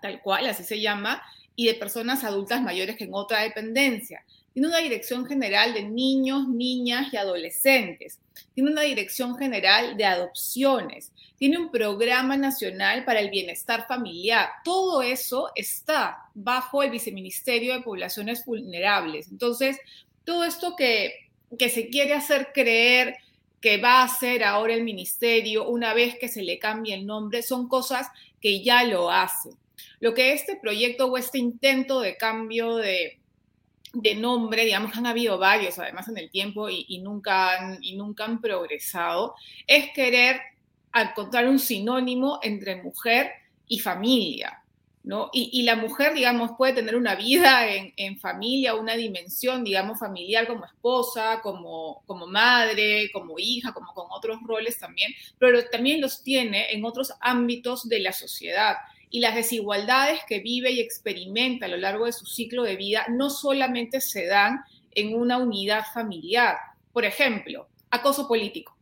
tal cual, así se llama, y de personas adultas mayores que en otra dependencia. Tiene una dirección general de niños, niñas y adolescentes. Tiene una dirección general de adopciones. Tiene un programa nacional para el bienestar familiar. Todo eso está bajo el Viceministerio de Poblaciones Vulnerables. Entonces, todo esto que, que se quiere hacer creer que va a hacer ahora el ministerio una vez que se le cambie el nombre, son cosas que ya lo hace. Lo que este proyecto o este intento de cambio de, nombre, digamos, han habido varios además en el tiempo y, nunca han, y nunca han progresado, es querer encontrar un sinónimo entre mujer y familia. Y, la mujer, digamos, puede tener una vida en, familia, una dimensión, digamos, familiar como esposa, como, como madre, como hija, como con otros roles también, pero también los tiene en otros ámbitos de la sociedad. Y las desigualdades que vive y experimenta a lo largo de su ciclo de vida no solamente se dan en una unidad familiar. Por ejemplo, acoso político.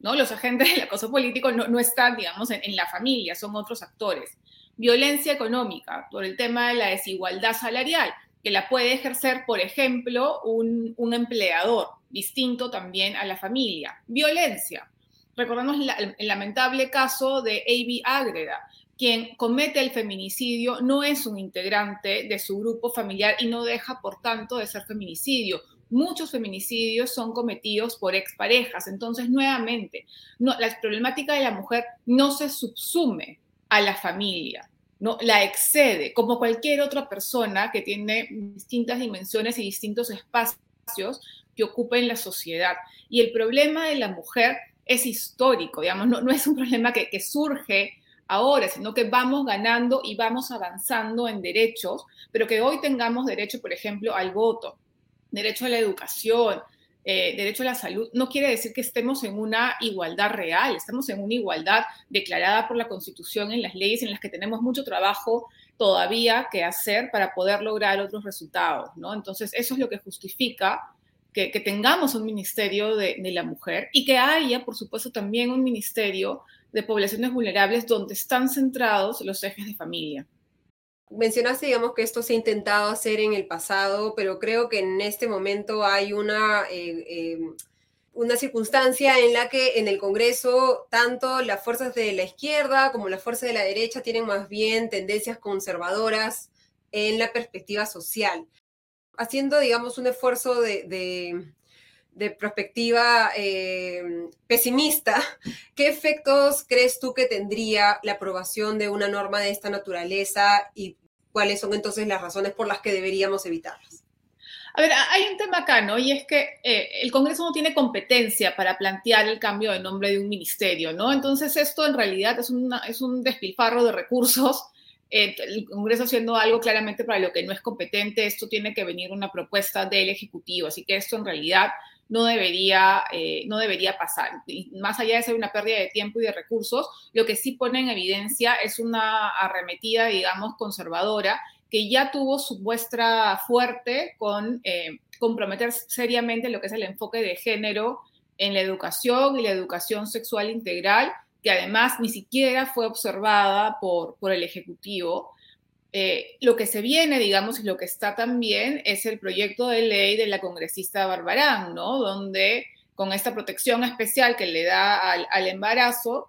¿no? Los agentes del acoso político no, están, digamos, en la familia, son otros actores violencia económica, por el tema de la desigualdad salarial, que la puede ejercer, por ejemplo, un, empleador, distinto también a la familia. Violencia. Recordamos el lamentable caso de Avi Ágreda, quien comete el feminicidio no es un integrante de su grupo familiar y no deja, por tanto, de ser feminicidio. Muchos feminicidios son cometidos por exparejas. Entonces, nuevamente, la problemática de la mujer no se subsume a la familia, ¿no? La excede, como cualquier otra persona que tiene distintas dimensiones y distintos espacios que ocupa en la sociedad. Y el problema de la mujer es histórico, digamos, no, no es un problema que, que surge ahora, sino que vamos ganando y vamos avanzando en derechos, pero que hoy tengamos derecho, por ejemplo, al voto, derecho a la educación, eh, derecho a la salud, no quiere decir que estemos en una igualdad real, estamos en una igualdad declarada por la Constitución en las leyes en las que tenemos mucho trabajo todavía que hacer para poder lograr otros resultados, ¿no? Entonces, eso es lo que justifica que, tengamos un ministerio de, de la mujer y que haya, por supuesto, también un ministerio de poblaciones vulnerables donde están centrados los ejes de familia. Mencionaste, digamos, que esto se ha intentado hacer en el pasado, pero creo que en este momento hay una, eh, em, una circunstancia en la que en el Congreso tanto las fuerzas de la izquierda como las fuerzas de la derecha tienen más bien tendencias conservadoras en la perspectiva social, haciendo, digamos, un esfuerzo de, de, perspectiva em, pesimista, ¿qué efectos crees tú que tendría la aprobación de una norma de esta naturaleza y cuáles son entonces las razones por las que deberíamos evitarlas. A ver, hay un tema acá, ¿no? Y es que eh, el Congreso no tiene competencia para plantear el cambio de nombre de un ministerio, ¿no? Entonces esto en realidad es, es un despilfarro de recursos. Eh, el Congreso haciendo algo claramente para lo que no es competente, esto tiene que venir una propuesta del Ejecutivo, así que esto en realidad no debería, eh, no debería pasar. más allá de ser una pérdida de tiempo y de recursos, lo que sí pone en evidencia es una arremetida, digamos, conservadora, que ya tuvo su muestra fuerte con eh, comprometer seriamente lo que es el enfoque de género en la educación y la educación sexual integral, que además ni siquiera fue observada por, por el Ejecutivo. Eh, lo que se viene, digamos, y lo que está también es el proyecto de ley de la congresista Barbarán, ¿no? Donde con esta protección especial que le da al, embarazo,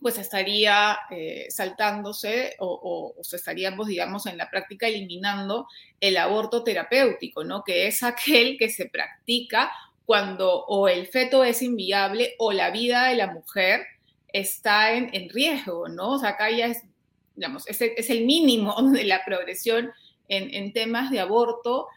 pues estaría eh, saltándose o, se estaríamos, digamos, en la práctica eliminando el aborto terapéutico, ¿no? Que es aquel que se practica cuando o el feto es inviable o la vida de la mujer está en, en riesgo, ¿no? O sea, acá ya es digamos, es el, es el mínimo de la progresión en, en, temas de aborto.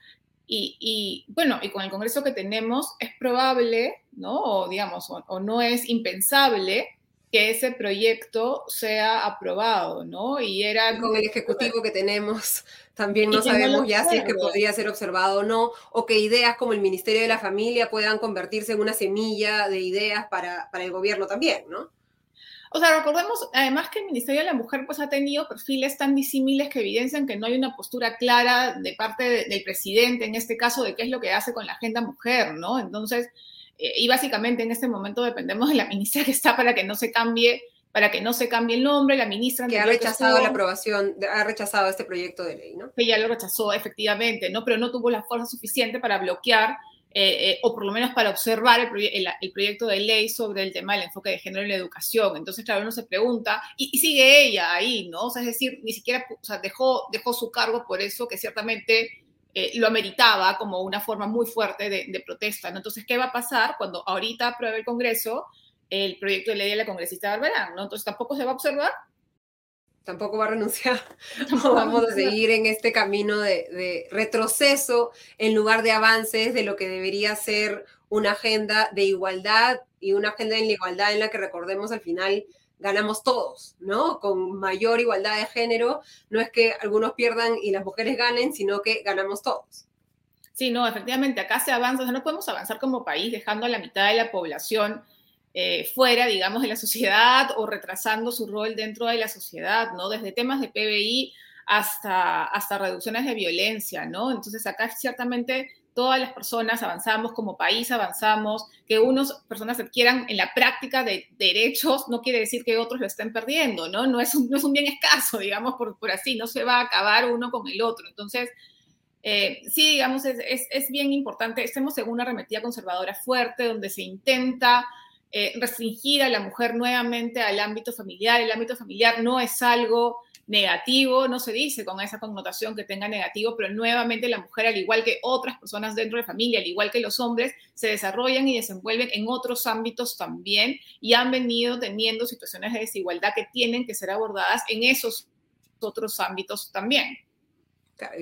Y, bueno, y con el Congreso que tenemos es probable, ¿no? O digamos, o, no es impensable que ese proyecto sea aprobado, ¿no? Y era... Con el Ejecutivo que tenemos, también no sabemos ya si es que podría ser observado o no, o que ideas como el Ministerio de la Familia puedan convertirse en una semilla de ideas para, para el gobierno también, ¿no? O sea, recordemos además que el Ministerio de la Mujer pues ha tenido perfiles tan disímiles que evidencian que no hay una postura clara de parte del presidente, en este caso, de qué es lo que hace con la agenda mujer, ¿no? Entonces, eh, y básicamente en este momento dependemos de la ministra que está para que no se cambie para que no se cambie el nombre, la ministra... Que ha rechazado la aprobación, ha rechazado este proyecto de ley, ¿no? Que ya lo rechazó, efectivamente, ¿no? Pero no tuvo la fuerza suficiente para bloquear eh, eh, o por lo menos para observar el, proyecto de ley sobre el tema del enfoque de género en la educación. Entonces, claro, uno se pregunta, y, sigue ella ahí, ¿no? O sea, es decir, ni siquiera dejó, dejó su cargo por eso, que ciertamente eh, lo ameritaba como una forma muy fuerte de, protesta. Entonces, ¿qué va a pasar cuando ahorita apruebe el Congreso el proyecto de ley de la congresista Barberán, ¿no? Entonces, tampoco se va a observar tampoco va a renunciar. vamos a seguir en este camino de, retroceso en lugar de avances de lo que debería ser una agenda de igualdad y una agenda en la igualdad en la que recordemos al final ganamos todos, ¿no? Con mayor igualdad de género, no es que algunos pierdan y las mujeres ganen, sino que ganamos todos. Sí, no, efectivamente, acá se avanza, o sea, no podemos avanzar como país dejando a la mitad de la población eh, fuera, digamos, de la sociedad o retrasando su rol dentro de la sociedad, ¿no? Desde temas de PBI hasta, hasta reducciones de violencia, ¿no? Entonces acá ciertamente todas las personas avanzamos, como país avanzamos, que unas personas adquieran en la práctica de derechos no quiere decir que otros lo estén perdiendo, ¿no? No es un, no es un bien escaso, digamos, por, por, así, no se va a acabar uno con el otro. Entonces, eh, sí, digamos, es, es, es, bien importante, estemos en una arremetida conservadora fuerte, donde se intenta eh, restringir a la mujer nuevamente al ámbito familiar. El ámbito familiar no es algo negativo, no se dice con esa connotación que tenga negativo, pero nuevamente la mujer, al igual que otras personas dentro de familia, al igual que los hombres, se desarrollan y desenvuelven en otros ámbitos también y han venido teniendo situaciones de desigualdad que tienen que ser abordadas en esos otros ámbitos también.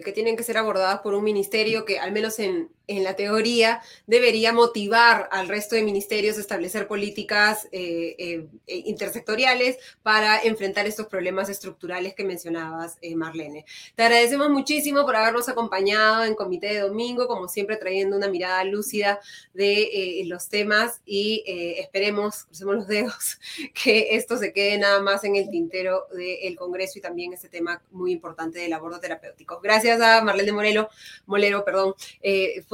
que tienen que ser abordadas por un ministerio que, al menos en, en la teoría, debería motivar al resto de ministerios a establecer políticas eh, eh, eh, intersectoriales para enfrentar estos problemas estructurales que mencionabas, Marlene. Te agradecemos muchísimo por habernos acompañado en Comité de Domingo, como siempre trayendo una mirada lúcida de los temas y esperemos, crucemos los dedos, que esto se quede nada más en el tintero del Congreso y también este tema muy importante del aborto terapéutico. Gracias a Marlene Morelo, Molero, perdón,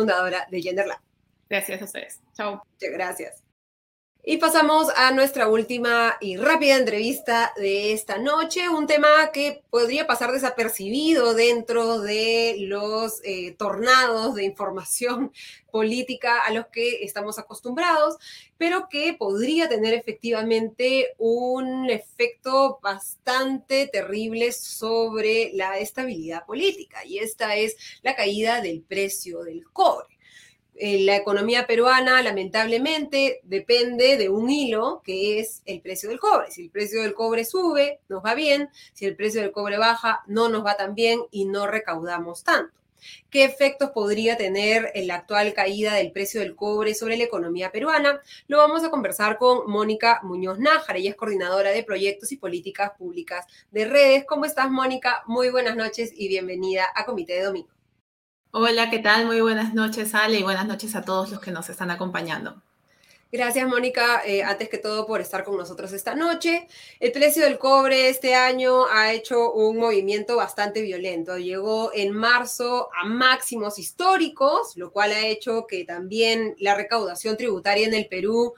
fundadora de GenderLab. Gracias a ustedes. Chao. Muchas gracias. Y pasamos a nuestra última y rápida entrevista de esta noche, un tema que podría pasar desapercibido dentro de los eh, tornados de información política a los que estamos acostumbrados, pero que podría tener efectivamente un efecto bastante terrible sobre la estabilidad política, y esta es la caída del precio del cobre. Eh, la economía peruana lamentablemente depende de un hilo que es el precio del cobre. Si el precio del cobre sube, nos va bien. Si el precio del cobre baja, no nos va tan bien y no recaudamos tanto. ¿Qué efectos podría tener la actual caída del precio del cobre sobre la economía peruana? Lo vamos a conversar con Mónica Muñoz Nájar. Ella es coordinadora de proyectos y políticas públicas de redes. ¿Cómo estás, Mónica? Muy buenas noches y bienvenida a Comité de Domingo. Hola, ¿qué tal? Muy buenas noches, Ale, y buenas noches a todos los que nos están acompañando. Gracias, Mónica, eh, antes que todo por estar con nosotros esta noche. El precio del cobre este año ha hecho un movimiento bastante violento. Llegó en marzo a máximos históricos, lo cual ha hecho que también la recaudación tributaria en el Perú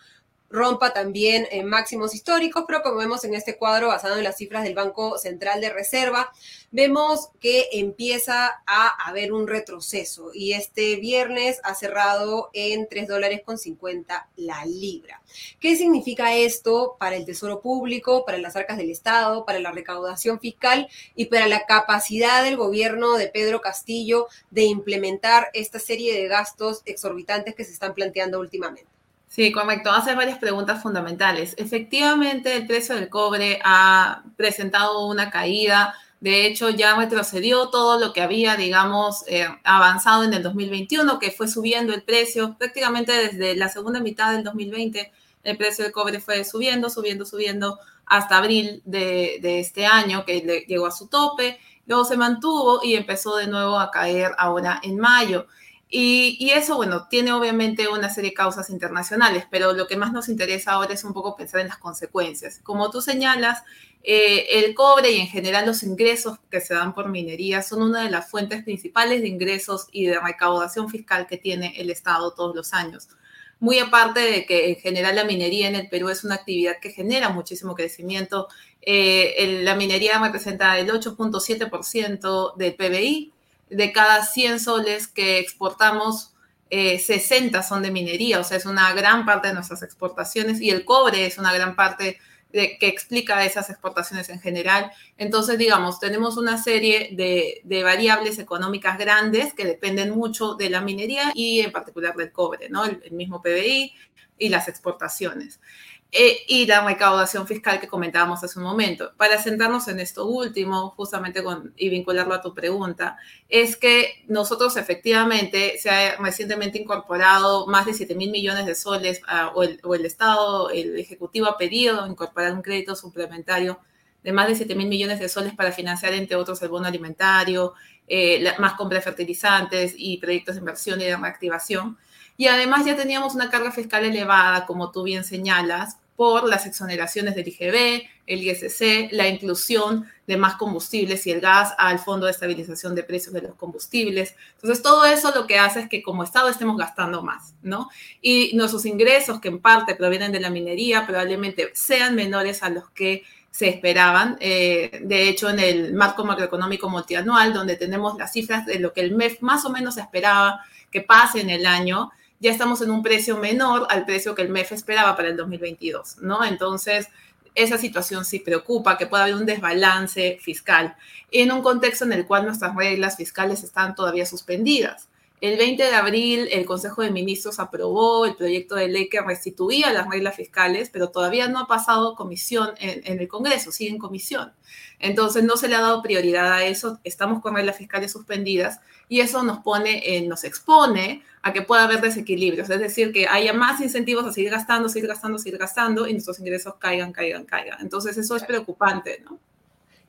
rompa también en máximos históricos, pero como vemos en este cuadro basado en las cifras del Banco Central de Reserva, vemos que empieza a haber un retroceso y este viernes ha cerrado en 3 dólares con 50 la libra. ¿Qué significa esto para el Tesoro Público, para las arcas del Estado, para la recaudación fiscal y para la capacidad del gobierno de Pedro Castillo de implementar esta serie de gastos exorbitantes que se están planteando últimamente? Sí, correcto. Hace varias preguntas fundamentales. Efectivamente, el precio del cobre ha presentado una caída De hecho, ya retrocedió todo lo que había, digamos, eh, avanzado en el 2021, que fue subiendo el precio prácticamente desde la segunda mitad del 2020. El precio del cobre fue subiendo, subiendo, subiendo hasta abril de, de este año, que llegó a su tope. Luego se mantuvo y empezó de nuevo a caer ahora en mayo. Y, eso, bueno, tiene obviamente una serie de causas internacionales, pero lo que más nos interesa ahora es un poco pensar en las consecuencias. Como tú señalas, eh, el cobre y en general los ingresos que se dan por minería son una de las fuentes principales de ingresos y de recaudación fiscal que tiene el Estado todos los años. Muy aparte de que en general la minería en el Perú es una actividad que genera muchísimo crecimiento, eh, la minería representa el 8.7% del PBI de cada 100 soles que exportamos, 60 eh, son de minería, o sea, es una gran parte de nuestras exportaciones y el cobre es una gran parte de, que explica esas exportaciones en general. Entonces, digamos, tenemos una serie de, variables económicas grandes que dependen mucho de la minería y en particular del cobre, ¿no? el mismo PBI y las exportaciones. Eh, y la recaudación fiscal que comentábamos hace un momento. Para centrarnos en esto último, justamente con, y vincularlo a tu pregunta, es que nosotros efectivamente se ha recientemente incorporado más de 7 mil millones de soles o, el, o, el, Estado, el Ejecutivo ha pedido incorporar un crédito suplementario de más de 7 mil millones de soles para financiar, entre otros, el bono alimentario, eh, más compra de fertilizantes y proyectos de inversión y de reactivación. Y además ya teníamos una carga fiscal elevada, como tú bien señalas, por las exoneraciones del IGB, el ISC, la inclusión de más combustibles y el gas al Fondo de Estabilización de Precios de los Combustibles. Entonces, todo eso lo que hace es que como Estado estemos gastando más, ¿no? Y nuestros ingresos, que en parte provienen de la minería, probablemente sean menores a los que se esperaban. Eh, de hecho, en el marco macroeconómico multianual, donde tenemos las cifras de lo que el MEF más o menos esperaba que pase en el año, ya estamos en un precio menor al precio que el MEF esperaba para el 2022, ¿no? Entonces, esa situación sí preocupa, que pueda haber un desbalance fiscal en un contexto en el cual nuestras reglas fiscales están todavía suspendidas. El 20 de abril, el Consejo de Ministros aprobó el proyecto de ley que restituía las reglas fiscales, pero todavía no ha pasado comisión en, el Congreso, sigue en comisión. Entonces, no se le ha dado prioridad a eso. Estamos con reglas fiscales suspendidas y eso nos pone, nos expone a que pueda haber desequilibrios, es decir, que haya más incentivos a seguir gastando, seguir gastando, seguir gastando y nuestros ingresos caigan, caigan, caigan. Entonces, eso es preocupante, ¿no?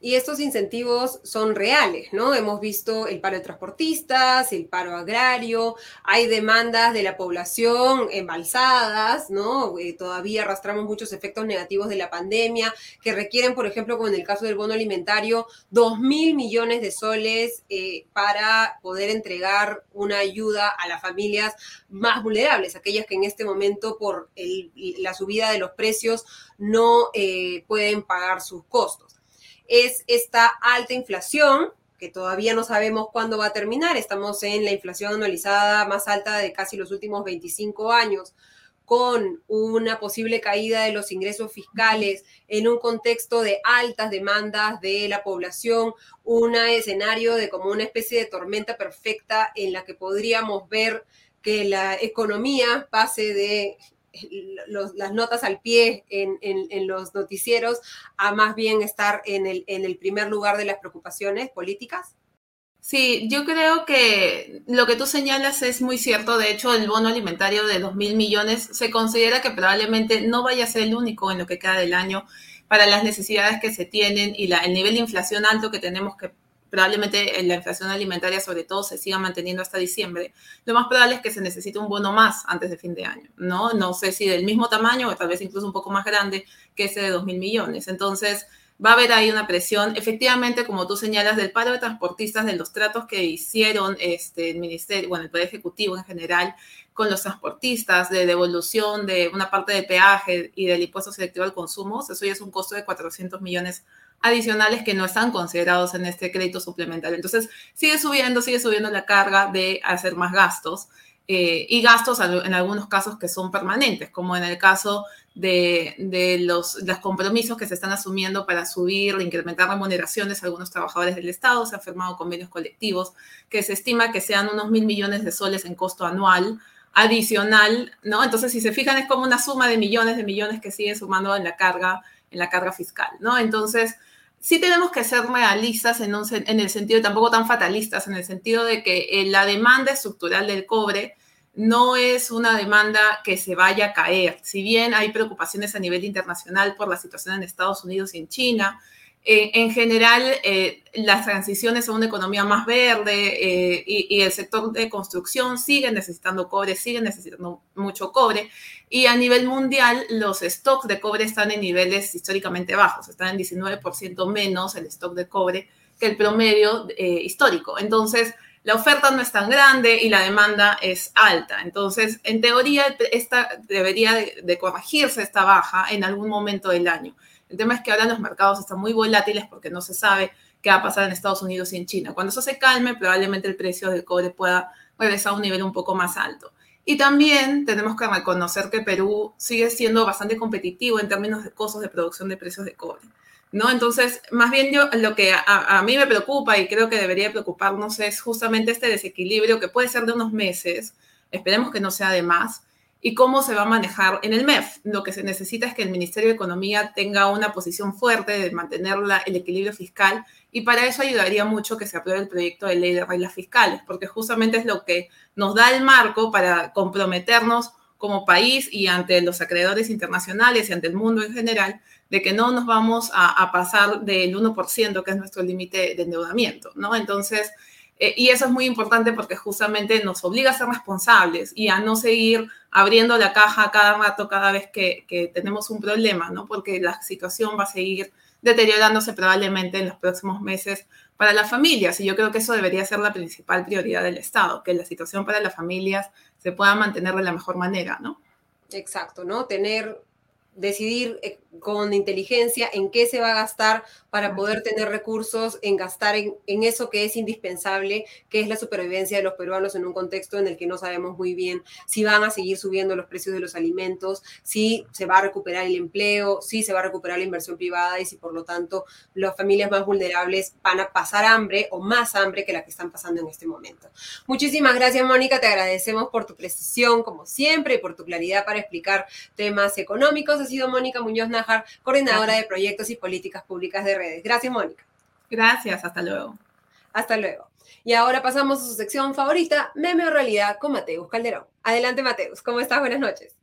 Y estos incentivos son reales, ¿no? Hemos visto el paro de transportistas, el paro agrario, hay demandas de la población embalsadas, ¿no? Eh, todavía arrastramos muchos efectos negativos de la pandemia que requieren, por ejemplo, como en el caso del bono alimentario, dos mil millones de soles eh, para poder entregar una ayuda a las familias más vulnerables, aquellas que en este momento por la subida de los precios no eh, pueden pagar sus costos es esta alta inflación que todavía no sabemos cuándo va a terminar. Estamos en la inflación anualizada más alta de casi los últimos 25 años con una posible caída de los ingresos fiscales en un contexto de altas demandas de la población, un escenario de como una especie de tormenta perfecta en la que podríamos ver que la economía pase de las notas al pie en, los noticieros a más bien estar en el, en el primer lugar de las preocupaciones políticas? Sí, yo creo que lo que tú señalas es muy cierto. De hecho, el bono alimentario de 2 mil millones se considera que probablemente no vaya a ser el único en lo que queda del año para las necesidades que se tienen y la, el nivel de inflación alto que tenemos que probablemente la inflación alimentaria sobre todo se siga manteniendo hasta diciembre, lo más probable es que se necesite un bono más antes de fin de año, ¿no? No sé si del mismo tamaño o tal vez incluso un poco más grande que ese de 2 mil millones. Entonces, va a haber ahí una presión, efectivamente, como tú señalas, del paro de transportistas, de los tratos que hicieron este, el Ministerio, bueno, el Poder Ejecutivo en general, con los transportistas, de devolución de una parte del peaje y del impuesto selectivo al consumo, eso ya es un costo de 400 millones adicionales que no están considerados en este crédito suplementario. Entonces, sigue subiendo, sigue subiendo la carga de hacer más gastos eh, y gastos en algunos casos que son permanentes, como en el caso de, los, los, compromisos que se están asumiendo para subir, incrementar remuneraciones a algunos trabajadores del Estado. Se han firmado convenios colectivos que se estima que sean unos mil millones de soles en costo anual adicional, ¿no? Entonces, si se fijan, es como una suma de millones de millones que sigue sumando en la carga, en la carga fiscal, ¿no? Entonces, sí tenemos que ser realistas en, en el sentido, tampoco tan fatalistas, en el sentido de que eh, la demanda estructural del cobre no es una demanda que se vaya a caer. Si bien hay preocupaciones a nivel internacional por la situación en Estados Unidos y en China, eh, en general, eh, las transiciones a una economía más verde eh, y, el sector de construcción sigue necesitando cobre, sigue necesitando mucho cobre. Y a nivel mundial, los stocks de cobre están en niveles históricamente bajos, están en 19% menos el stock de cobre que el promedio histórico. Entonces, la oferta no es tan grande y la demanda es alta. Entonces, en teoría, esta debería de corregirse esta baja en algún momento del año. El tema es que ahora los mercados están muy volátiles porque no se sabe qué va a pasar en Estados Unidos y en China. Cuando eso se calme, probablemente el precio del cobre pueda regresar a un nivel un poco más alto. Y también tenemos que reconocer que Perú sigue siendo bastante competitivo en términos de costos de producción de precios de cobre. ¿no? Entonces, más bien yo, lo que a, a, mí me preocupa y creo que debería preocuparnos es justamente este desequilibrio que puede ser de unos meses, esperemos que no sea de más, y cómo se va a manejar en el MEF. Lo que se necesita es que el Ministerio de Economía tenga una posición fuerte de mantener el equilibrio fiscal y para eso ayudaría mucho que se apruebe el proyecto de ley de reglas fiscales, porque justamente es lo que nos da el marco para comprometernos como país y ante los acreedores internacionales y ante el mundo en general, de que no nos vamos a, pasar del 1%, que es nuestro límite de endeudamiento, ¿no? Entonces, eh, y eso es muy importante porque justamente nos obliga a ser responsables y a no seguir abriendo la caja cada rato, cada vez que, que, tenemos un problema, ¿no? Porque la situación va a seguir deteriorándose probablemente en los próximos meses para las familias. Y yo creo que eso debería ser la principal prioridad del Estado, que la situación para las familias se pueda mantener de la mejor manera, ¿no? Exacto, ¿no? Tener decidir eh, con inteligencia en qué se va a gastar para poder tener recursos en gastar en, eso que es indispensable, que es la supervivencia de los peruanos en un contexto en el que no sabemos muy bien si van a seguir subiendo los precios de los alimentos, si se va a recuperar el empleo, si se va a recuperar la inversión privada y si por lo tanto las familias más vulnerables van a pasar hambre o más hambre que la que están pasando en este momento. Muchísimas gracias, Mónica. Te agradecemos por tu precisión, como siempre, y por tu claridad para explicar temas económicos. Ha sido Mónica Muñoz Najar, coordinadora de proyectos y políticas públicas de redes. Gracias, Mónica. Gracias, hasta luego. Hasta luego. Y ahora pasamos a su sección favorita, Meme o Realidad, con Mateus Calderón. Adelante, Mateus. ¿Cómo estás? Buenas noches.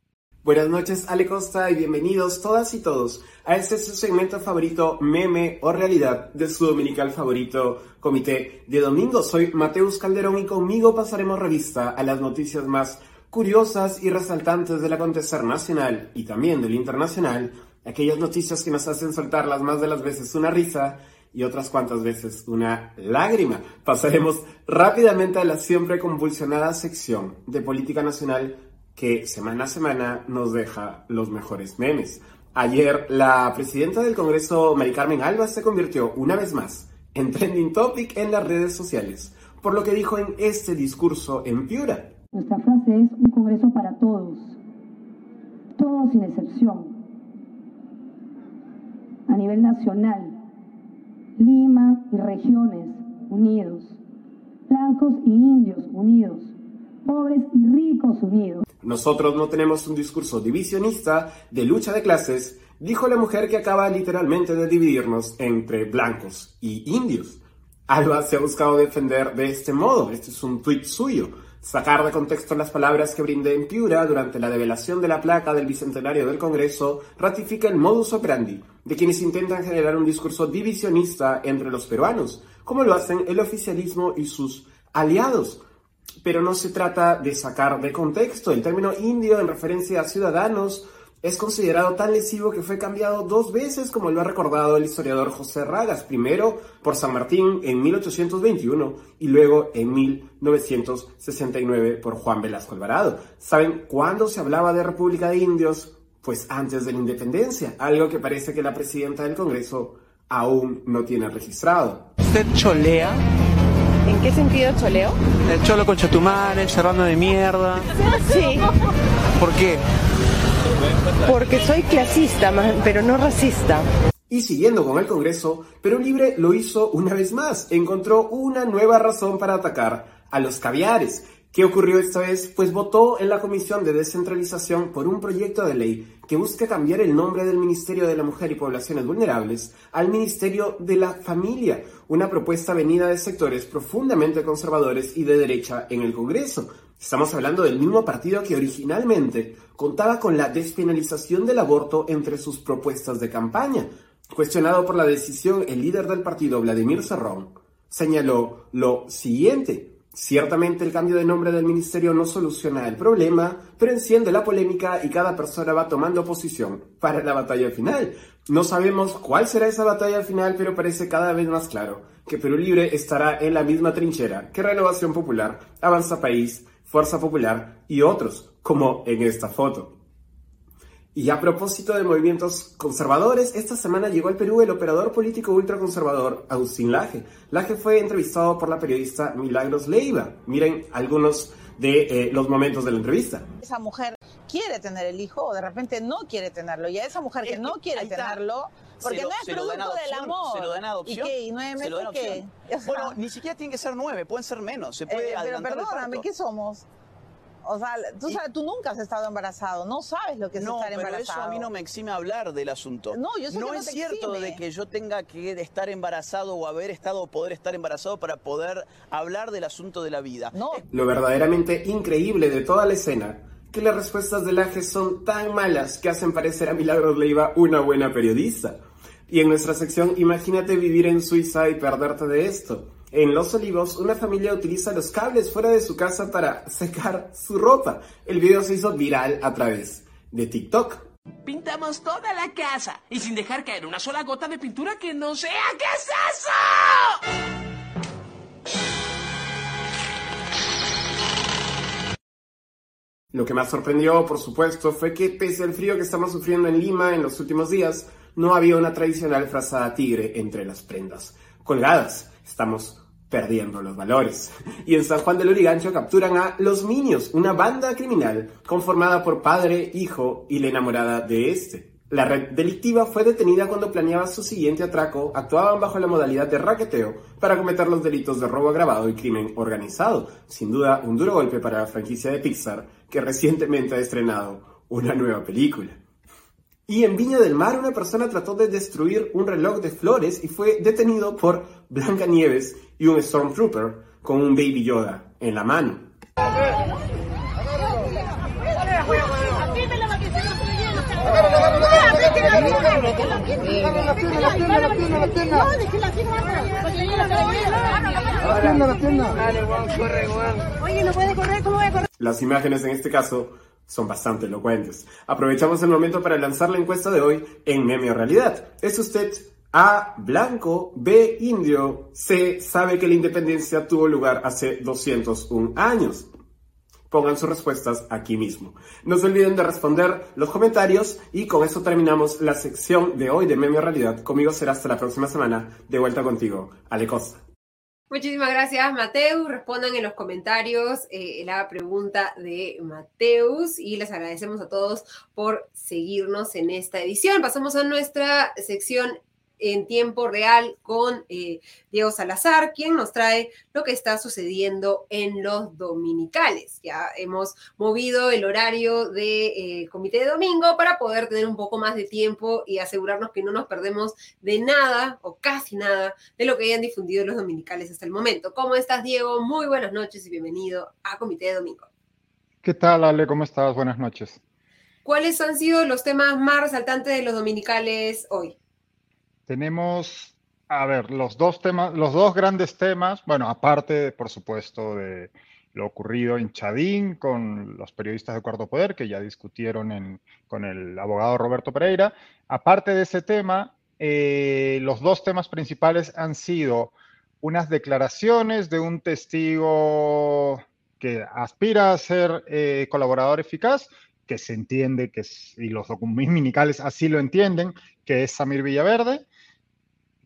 Buenas noches, Ale Costa, y bienvenidos todas y todos a este su segmento favorito, Meme o Realidad, de su dominical favorito, Comité de Domingo. Soy Mateus Calderón y conmigo pasaremos revista a las noticias más curiosas y resaltantes del acontecer nacional y también del internacional aquellas noticias que nos hacen soltar las más de las veces una risa y otras cuantas veces una lágrima. Pasaremos rápidamente a la siempre convulsionada sección de política nacional que semana a semana nos deja los mejores memes. Ayer la presidenta del Congreso, Mari Carmen Alba, se convirtió una vez más en trending topic en las redes sociales, por lo que dijo en este discurso en Piura. Nuestra frase es un Congreso para todos, todos sin excepción, a nivel nacional, Lima y regiones unidos, blancos y indios unidos, pobres y ricos unidos. Nosotros no tenemos un discurso divisionista de lucha de clases, dijo la mujer que acaba literalmente de dividirnos entre blancos y indios. Alba se ha buscado defender de este modo, este es un tuit suyo Sacar de contexto las palabras que brindé en Piura durante la develación de la placa del Bicentenario del Congreso ratifica el modus operandi de quienes intentan generar un discurso divisionista entre los peruanos, como lo hacen el oficialismo y sus aliados. Pero no se trata de sacar de contexto el término indio en referencia a ciudadanos es considerado tan lesivo que fue cambiado dos veces, como lo ha recordado el historiador José Ragas, primero por San Martín en 1821 y luego en 1969 por Juan Velasco Alvarado. ¿Saben cuándo se hablaba de República de Indios? Pues antes de la independencia, algo que parece que la presidenta del Congreso aún no tiene registrado. ¿Usted cholea? ¿En qué sentido choleo? El cholo con Chetumare, cerrando de mierda. Sí. ¿Por qué? Porque soy clasista, pero no racista. Y siguiendo con el Congreso, Perú Libre lo hizo una vez más. Encontró una nueva razón para atacar a los caviares. ¿Qué ocurrió esta vez? Pues votó en la Comisión de Descentralización por un proyecto de ley que busca cambiar el nombre del Ministerio de la Mujer y Poblaciones Vulnerables al Ministerio de la Familia, una propuesta venida de sectores profundamente conservadores y de derecha en el Congreso. Estamos hablando del mismo partido que originalmente contaba con la despenalización del aborto entre sus propuestas de campaña. Cuestionado por la decisión, el líder del partido, Vladimir Serrón, señaló lo siguiente. Ciertamente el cambio de nombre del ministerio no soluciona el problema, pero enciende la polémica y cada persona va tomando posición para la batalla final. No sabemos cuál será esa batalla final, pero parece cada vez más claro que Perú Libre estará en la misma trinchera que Renovación Popular, Avanza País, Fuerza Popular y otros, como en esta foto. Y a propósito de movimientos conservadores, esta semana llegó al Perú el operador político ultraconservador Agustín Laje. Laje fue entrevistado por la periodista Milagros Leiva. Miren algunos de eh, los momentos de la entrevista. Esa mujer quiere tener el hijo o de repente no quiere tenerlo. Y a esa mujer que no quiere tenerlo, porque lo- no es producto del amor. Se lo dan a ¿Y qué? ¿Y nueve meses qué? adopción. O sea, Bueno, ni siquiera tienen que ser nueve, pueden ser menos. Se puede Eh, pero perdóname. ¿qué somos? O sea, tú, Y- sabes, tú nunca has estado embarazado, no sabes lo que es No, estar pero embarazado. eso a mí no me exime a hablar del asunto. No, yo sé que no es te cierto exime. de que yo tenga que estar embarazado o haber estado o poder estar embarazado para poder hablar del asunto de la vida. No, Lo verdaderamente increíble de toda la escena, que las respuestas de Laje son tan malas que hacen parecer a Milagros Leiva una buena periodista. Y en nuestra sección Imagínate vivir en Suiza y perderte de esto. En Los Olivos, una familia utiliza los cables fuera de su casa para secar su ropa. El video se hizo viral a través de TikTok. Pintamos toda la casa y sin dejar caer una sola gota de pintura que no sea. ¿Qué es eso? Lo que más sorprendió, por supuesto, fue que pese al frío que estamos sufriendo en Lima en los últimos días, no había una tradicional frazada tigre entre las prendas. Colgadas, estamos perdiendo los valores. Y en San Juan del Urigancho capturan a Los Niños, una banda criminal conformada por padre, hijo y la enamorada de este. La red delictiva fue detenida cuando planeaba su siguiente atraco, actuaban bajo la modalidad de raqueteo para cometer los delitos de robo agravado y crimen organizado. Sin duda, un duro golpe para la franquicia de Pixar, que recientemente ha estrenado una nueva película. Y en Viña del Mar una persona trató de destruir un reloj de flores y fue detenido por Blanca Nieves y un Stormtrooper con un Baby Yoda en la mano. Oye, no puede correr, ¿cómo voy a correr? Las imágenes en este caso son bastante elocuentes. Aprovechamos el momento para lanzar la encuesta de hoy en Meme o Realidad. ¿Es usted A, blanco, B, indio, C, sabe que la independencia tuvo lugar hace 201 años? Pongan sus respuestas aquí mismo. No se olviden de responder los comentarios y con eso terminamos la sección de hoy de Meme o Realidad. Conmigo será hasta la próxima semana. De vuelta contigo, Ale Costa. Muchísimas gracias, Mateus. Respondan en los comentarios eh, la pregunta de Mateus y les agradecemos a todos por seguirnos en esta edición. Pasamos a nuestra sección en tiempo real con eh, Diego Salazar, quien nos trae lo que está sucediendo en los dominicales. Ya hemos movido el horario del de, eh, comité de domingo para poder tener un poco más de tiempo y asegurarnos que no nos perdemos de nada o casi nada de lo que hayan difundido los dominicales hasta el momento. ¿Cómo estás, Diego? Muy buenas noches y bienvenido a Comité de Domingo. ¿Qué tal, Ale? ¿Cómo estás? Buenas noches. ¿Cuáles han sido los temas más resaltantes de los dominicales hoy? Tenemos, a ver, los dos temas, los dos grandes temas, bueno, aparte, por supuesto, de lo ocurrido en Chadín con los periodistas de Cuarto Poder, que ya discutieron con el abogado Roberto Pereira. Aparte de ese tema, eh, los dos temas principales han sido unas declaraciones de un testigo que aspira a ser eh, colaborador eficaz, que se entiende que, y los dominicales así lo entienden, que es Samir Villaverde.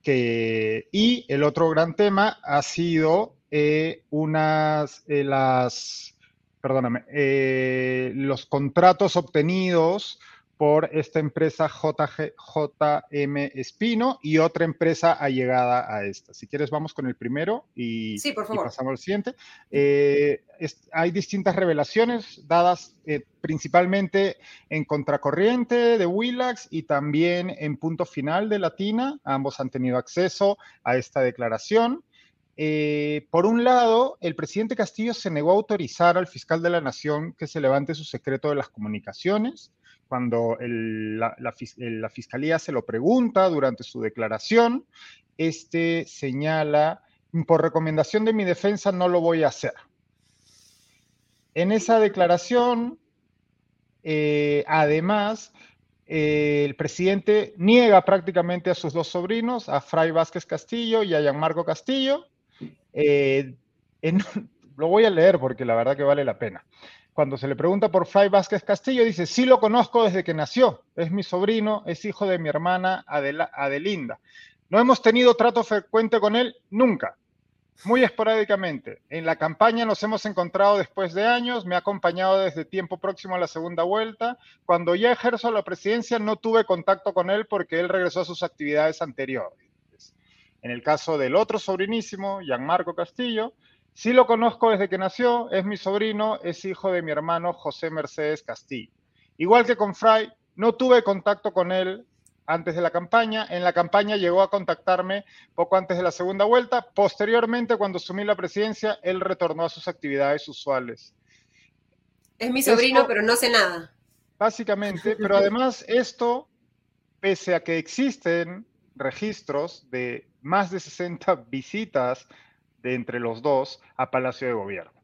Que, y el otro gran tema ha sido eh, unas, eh, las, perdóname, eh, los contratos obtenidos por esta empresa JG, JM Espino y otra empresa allegada a esta. Si quieres, vamos con el primero y, sí, por y pasamos al siguiente. Eh, es, hay distintas revelaciones dadas eh, principalmente en Contracorriente de Willax y también en Punto Final de Latina. Ambos han tenido acceso a esta declaración. Eh, por un lado, el presidente Castillo se negó a autorizar al fiscal de la Nación que se levante su secreto de las comunicaciones cuando la, fiscalía se lo pregunta durante su declaración, este señala, por recomendación de mi defensa no lo voy a hacer. En esa declaración, eh, además, eh, el presidente niega prácticamente a sus dos sobrinos, a Fray Vázquez Castillo y a Gianmarco Castillo. Eh, lo voy a leer porque la verdad que vale la pena cuando se le pregunta por Fray Vázquez Castillo, dice, sí lo conozco desde que nació, es mi sobrino, es hijo de mi hermana Adelinda. No hemos tenido trato frecuente con él nunca, muy esporádicamente. En la campaña nos hemos encontrado después de años, me ha acompañado desde tiempo próximo a la segunda vuelta. Cuando ya ejerzo la presidencia no tuve contacto con él porque él regresó a sus actividades anteriores. En el caso del otro sobrinísimo, Gianmarco Castillo, Sí lo conozco desde que nació, es mi sobrino, es hijo de mi hermano José Mercedes Castillo. Igual que con Fray, no tuve contacto con él antes de la campaña. En la campaña llegó a contactarme poco antes de la segunda vuelta. Posteriormente, cuando asumí la presidencia, él retornó a sus actividades usuales. Es mi sobrino, pero no sé nada. Básicamente, pero además esto, pese a que existen registros de más de 60 visitas entre los dos a Palacio de Gobierno.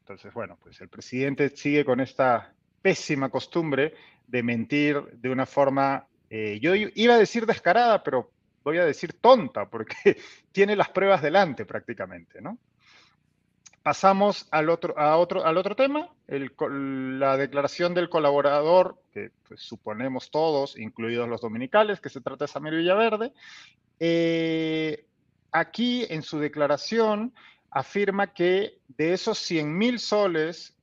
Entonces, bueno, pues el presidente sigue con esta pésima costumbre de mentir de una forma, eh, yo iba a decir descarada, pero voy a decir tonta, porque tiene las pruebas delante prácticamente. Pasamos al otro, a otro, al otro tema, la declaración del colaborador, que pues, suponemos todos, incluidos los dominicales, que se trata de Samir Villaverde. Eh, aquí en su declaración afirma que de esos 100 mil soles,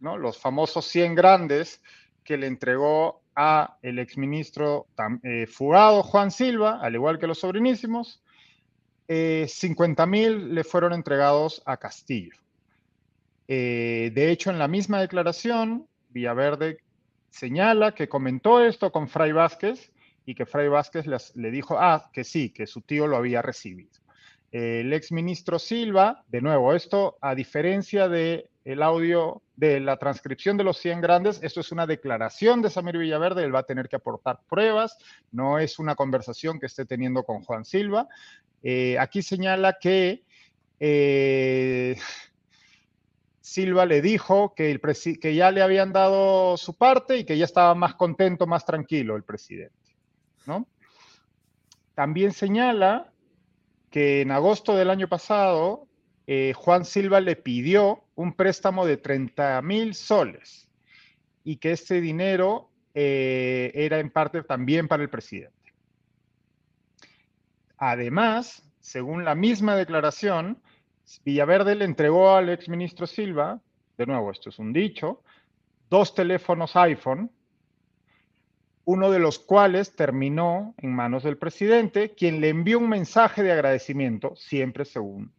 ¿no? los famosos 100 grandes que le entregó a el exministro eh, fugado Juan Silva, al igual que los sobrinísimos, 50 eh, mil le fueron entregados a Castillo. Eh, de hecho, en la misma declaración, Villaverde señala que comentó esto con Fray Vázquez y que Fray Vázquez le dijo, ah, que sí, que su tío lo había recibido el ex ministro Silva, de nuevo, esto a diferencia de el audio de la transcripción de los 100 grandes, esto es una declaración de Samir Villaverde, él va a tener que aportar pruebas, no es una conversación que esté teniendo con Juan Silva. Eh, aquí señala que eh, Silva le dijo que, el que ya le habían dado su parte y que ya estaba más contento, más tranquilo el presidente. ¿no? También señala que en agosto del año pasado eh, Juan Silva le pidió un préstamo de 30 mil soles y que este dinero eh, era en parte también para el presidente. Además, según la misma declaración, Villaverde le entregó al exministro Silva, de nuevo, esto es un dicho, dos teléfonos iPhone uno de los cuales terminó en manos del presidente, quien le envió un mensaje de agradecimiento, siempre según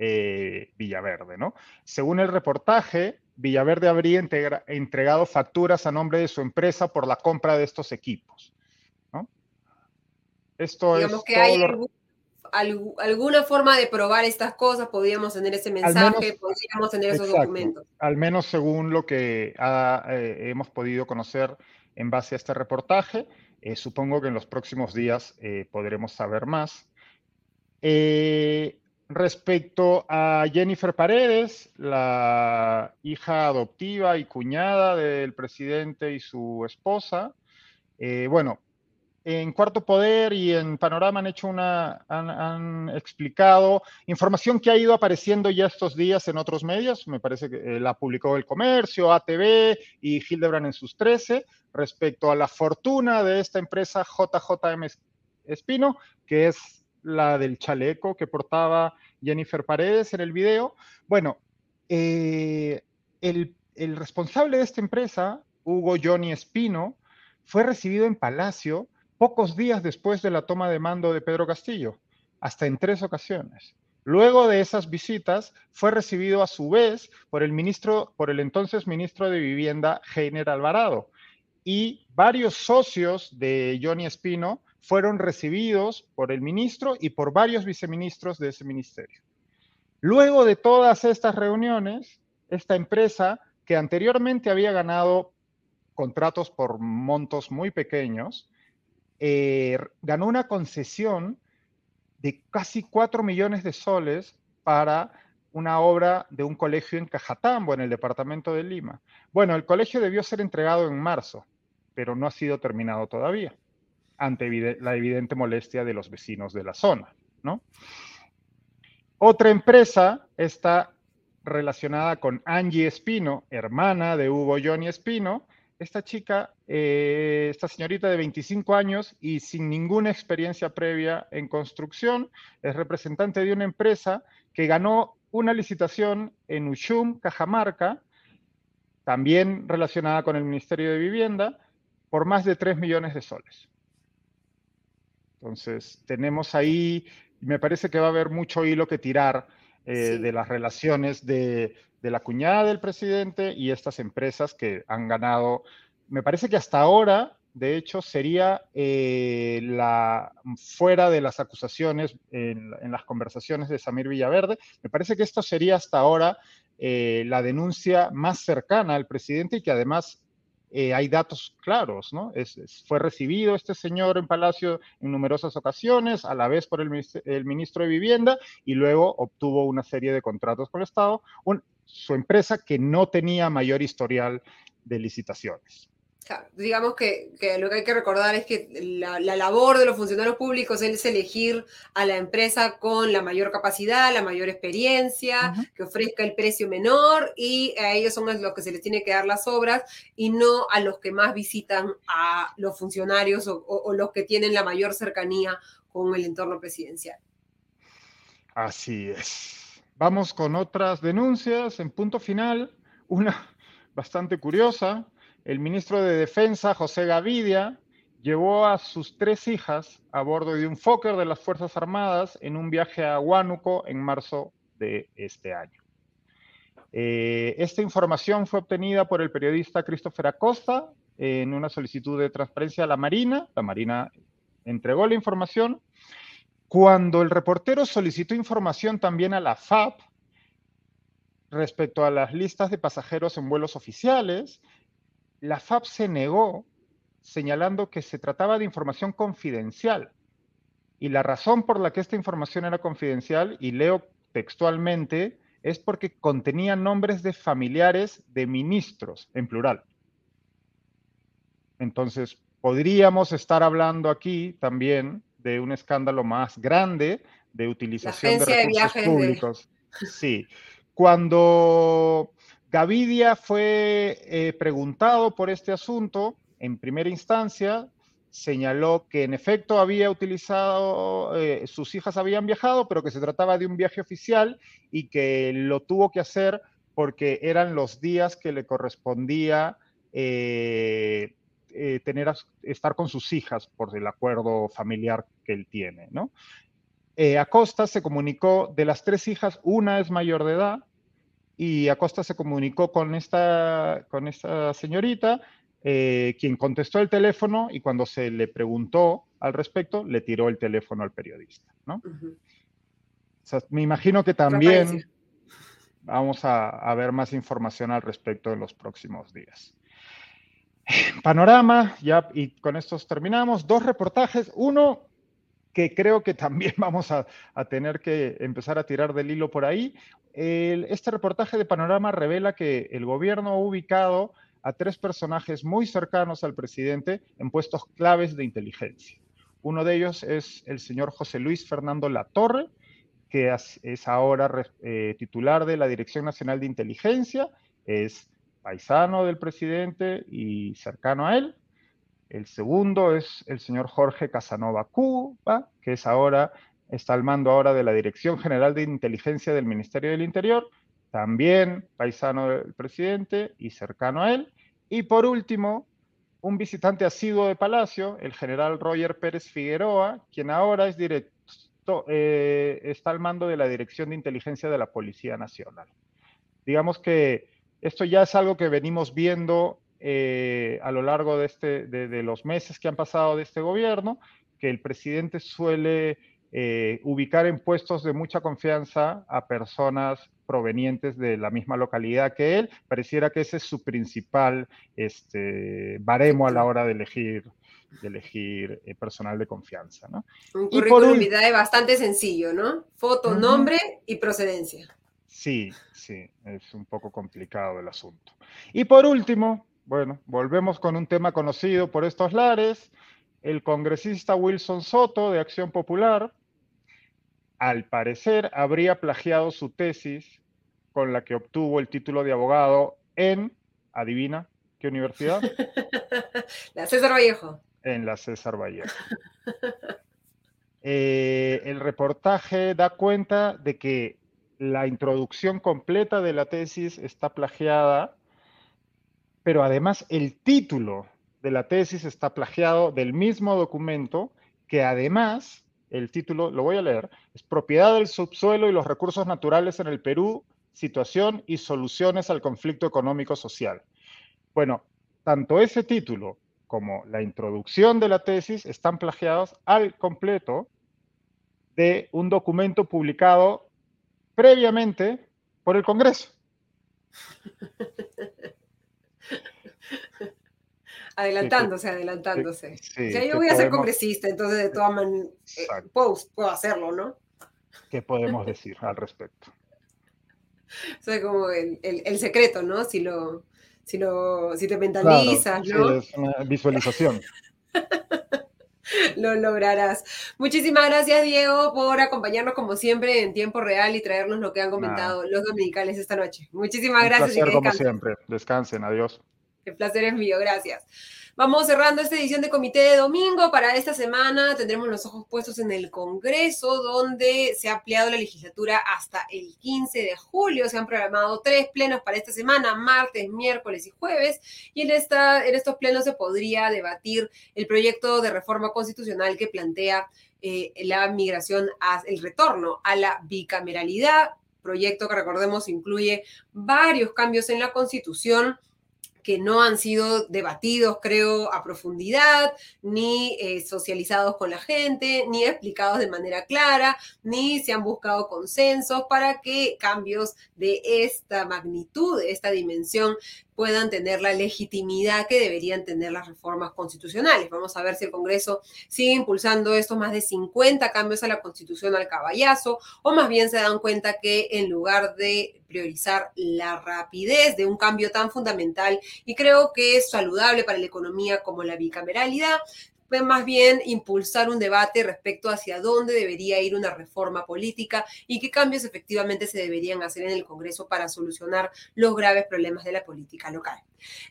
eh, Villaverde, ¿no? Según el reportaje, Villaverde habría entregado facturas a nombre de su empresa por la compra de estos equipos, ¿no? Esto Digamos que hay alguna forma de probar estas cosas, podríamos tener ese mensaje, podríamos tener esos documentos. Al menos según lo que eh, hemos podido conocer en base a este reportaje. Eh, supongo que en los próximos días eh, podremos saber más. Eh, respecto a Jennifer Paredes, la hija adoptiva y cuñada del presidente y su esposa, bueno, en Cuarto Poder y en Panorama han hecho una, han, explicado información que ha ido apareciendo ya estos días en otros medios. Me parece que eh, la publicó El Comercio, ATV y Hildebrand en sus 13, respecto a la fortuna de esta empresa JJM Espino, que es la del chaleco que portaba Jennifer Paredes en el video. Bueno, eh, el, el responsable de esta empresa Hugo Johnny Espino, fue recibido en Palacio pocos días después de la toma de mando de Pedro Castillo, hasta en tres ocasiones. Luego de esas visitas, fue recibido a su vez por el, ministro, por el entonces ministro de Vivienda, Heiner Alvarado, y varios socios de Johnny Espino fueron recibidos por el ministro y por varios viceministros de ese ministerio. Luego de todas estas reuniones, esta empresa que anteriormente había ganado contratos por montos muy pequeños, eh, ganó una concesión de casi 4 millones de soles para una obra de un colegio en Cajatambo, en el departamento de Lima. Bueno, el colegio debió ser entregado en marzo, pero no ha sido terminado todavía, ante la evidente molestia de los vecinos de la zona, ¿no? Otra empresa está relacionada con Angie Espino, hermana de Hugo Johnny Espino, esta chica, eh, esta señorita de 25 años y sin ninguna experiencia previa en construcción, es representante de una empresa que ganó una licitación en Ushum, Cajamarca, también relacionada con el Ministerio de Vivienda, por más de 3 millones de soles. Entonces, tenemos ahí, me parece que va a haber mucho hilo que tirar eh, de las relaciones de, de la cuñada del presidente y estas empresas que han ganado, me parece que hasta ahora, de hecho, sería eh, la, fuera de las acusaciones en, las conversaciones de Samir Villaverde, me parece que esto sería hasta ahora eh, la denuncia más cercana al presidente y que además eh, hay datos claros, ¿no? fue recibido este señor en Palacio en numerosas ocasiones, a la vez por el, ministro de Vivienda, y luego obtuvo una serie de contratos con el Estado, su empresa que no tenía mayor historial de licitaciones digamos que, lo que hay que recordar es que la, labor de los funcionarios públicos es elegir a la empresa con la mayor capacidad, la mayor experiencia, que ofrezca el precio menor y a ellos son los que se les tiene que dar las obras y no a los que más visitan a los funcionarios o los que tienen la mayor cercanía con el entorno presidencial. Así es. Vamos con otras denuncias. En punto final, una bastante curiosa el ministro de Defensa, José Gavidia, llevó a sus tres hijas a bordo de un Fokker de las Fuerzas Armadas en un viaje a Huánuco en marzo de este año. Eh, esta información fue obtenida por el periodista Christopher Acosta en una solicitud de transparencia a la Marina. La Marina entregó la información. Cuando el reportero solicitó información también a la FAP respecto a las listas de pasajeros en vuelos oficiales, la FAP se negó señalando que se trataba de información confidencial. Y la razón por la que esta información era confidencial, y leo textualmente, es porque contenía nombres de familiares de ministros, en plural. Entonces, podríamos estar hablando aquí también de un escándalo más grande de utilización de recursos públicos. Sí. Cuando Gavidia fue eh, preguntado por este asunto en primera instancia, señaló que en efecto había utilizado, eh, sus hijas habían viajado, pero que se trataba de un viaje oficial y que lo tuvo que hacer porque eran los días que le correspondía eh, tener estar con sus hijas por el acuerdo familiar que él tiene. ¿no? Acosta se comunicó de las tres hijas, una es mayor de edad, y Acosta se comunicó con esta, con esta señorita, eh, quien contestó el teléfono y cuando se le preguntó al respecto, le tiró el teléfono al periodista. ¿no? me imagino que también vamos a, a, ver más información al respecto en los próximos días. Panorama, ya, y con estos terminamos. Dos reportajes. Uno que creo que también vamos a, tener que empezar a tirar del hilo por ahí. este reportaje de Panorama revela que el gobierno ha ubicado a tres personajes muy cercanos al presidente en puestos claves de inteligencia. Uno de ellos es el señor José Luis Fernando Latorre, que es ahora eh, titular de la Dirección Nacional de Inteligencia, es paisano del presidente y cercano a él. El segundo es el señor Jorge Casanova Cuba, que es ahora, está al mando ahora de la Dirección General de Inteligencia del Ministerio del Interior, también paisano del presidente y cercano a él. Y por último, un visitante asiduo de Palacio, el general Roger Pérez Figueroa, quien ahora es directo, eh, está al mando de la Dirección de Inteligencia de la Policía Nacional. Digamos que esto ya es algo que venimos viendo eh, a lo largo de, este, de, los meses que han pasado de este gobierno, que el presidente suele eh, ubicar en puestos de mucha confianza a personas provenientes de la misma localidad que él. Pareciera que ese es su principal este, baremo a la hora de elegir, de elegir eh, personal de confianza. ¿no? Un currículum vitae bastante sencillo, ¿no? Foto, nombre y procedencia. Sí, sí, es un poco complicado el asunto. Y por último, bueno, volvemos con un tema conocido por estos lares. El congresista Wilson Soto de Acción Popular, al parecer, habría plagiado su tesis con la que obtuvo el título de abogado en, adivina, ¿qué universidad? la César Vallejo. En la César Vallejo. Eh, el reportaje da cuenta de que la introducción completa de la tesis está plagiada, pero además el título de la tesis está plagiado del mismo documento que además, el título, lo voy a leer, es Propiedad del subsuelo y los recursos naturales en el Perú, situación y soluciones al conflicto económico-social. Bueno, tanto ese título como la introducción de la tesis están plagiados al completo de un documento publicado previamente por el Congreso. Adelantándose, adelantándose. ya yo voy a ser congresista, entonces de todas maneras eh, puedo, hacerlo, ¿no? ¿Qué podemos decir al respecto? O sea, como el, secreto, ¿no? Si lo, si lo, si te mentalizas, ¿no? es una visualización. lo lograrás. Muchísimas gracias, Diego, por acompañarnos como siempre en tiempo real y traernos lo que han comentado los dominicales esta noche. Muchísimas Un gracias. Placer, como siempre. Descansen. Adiós. El placer es mío. Gracias. Vamos cerrando esta edición de Comité de Domingo. Para esta semana tendremos los ojos puestos en el Congreso, donde se ha ampliado la legislatura hasta el 15 de julio. Se han programado tres plenos para esta semana, martes, miércoles y jueves. Y en, esta, en estos plenos se podría debatir el proyecto de reforma constitucional que plantea eh, la migración, el retorno a la bicameralidad. Proyecto que recordemos incluye varios cambios en la Constitución que no han sido debatidos, creo, a profundidad, ni eh, socializados con la gente, ni explicados de manera clara, ni se han buscado consensos para que cambios de esta magnitud, de esta dimensión, puedan tener la legitimidad que deberían tener las reformas constitucionales. Vamos a ver si el Congreso sigue impulsando estos más de 50 cambios a la Constitución al caballazo o más bien se dan cuenta que en lugar de priorizar la rapidez de un cambio tan fundamental y creo que es saludable para la economía como la bicameralidad, más bien impulsar un debate respecto hacia dónde debería ir una reforma política y qué cambios efectivamente se deberían hacer en el Congreso para solucionar los graves problemas de la política local.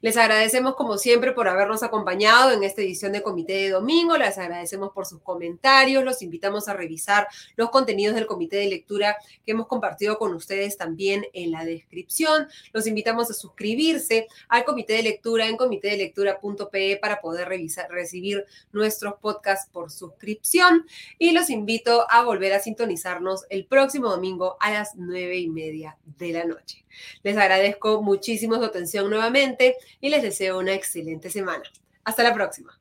Les agradecemos como siempre por habernos acompañado en esta edición de Comité de Domingo, les agradecemos por sus comentarios, los invitamos a revisar los contenidos del Comité de Lectura que hemos compartido con ustedes también en la descripción, los invitamos a suscribirse al Comité de Lectura en comitedelectura.pe para poder revisar, recibir nuestros podcasts por suscripción. Y los invito a volver a sintonizarnos el próximo domingo a las nueve y media de la noche. Les agradezco muchísimo su atención nuevamente y les deseo una excelente semana. Hasta la próxima.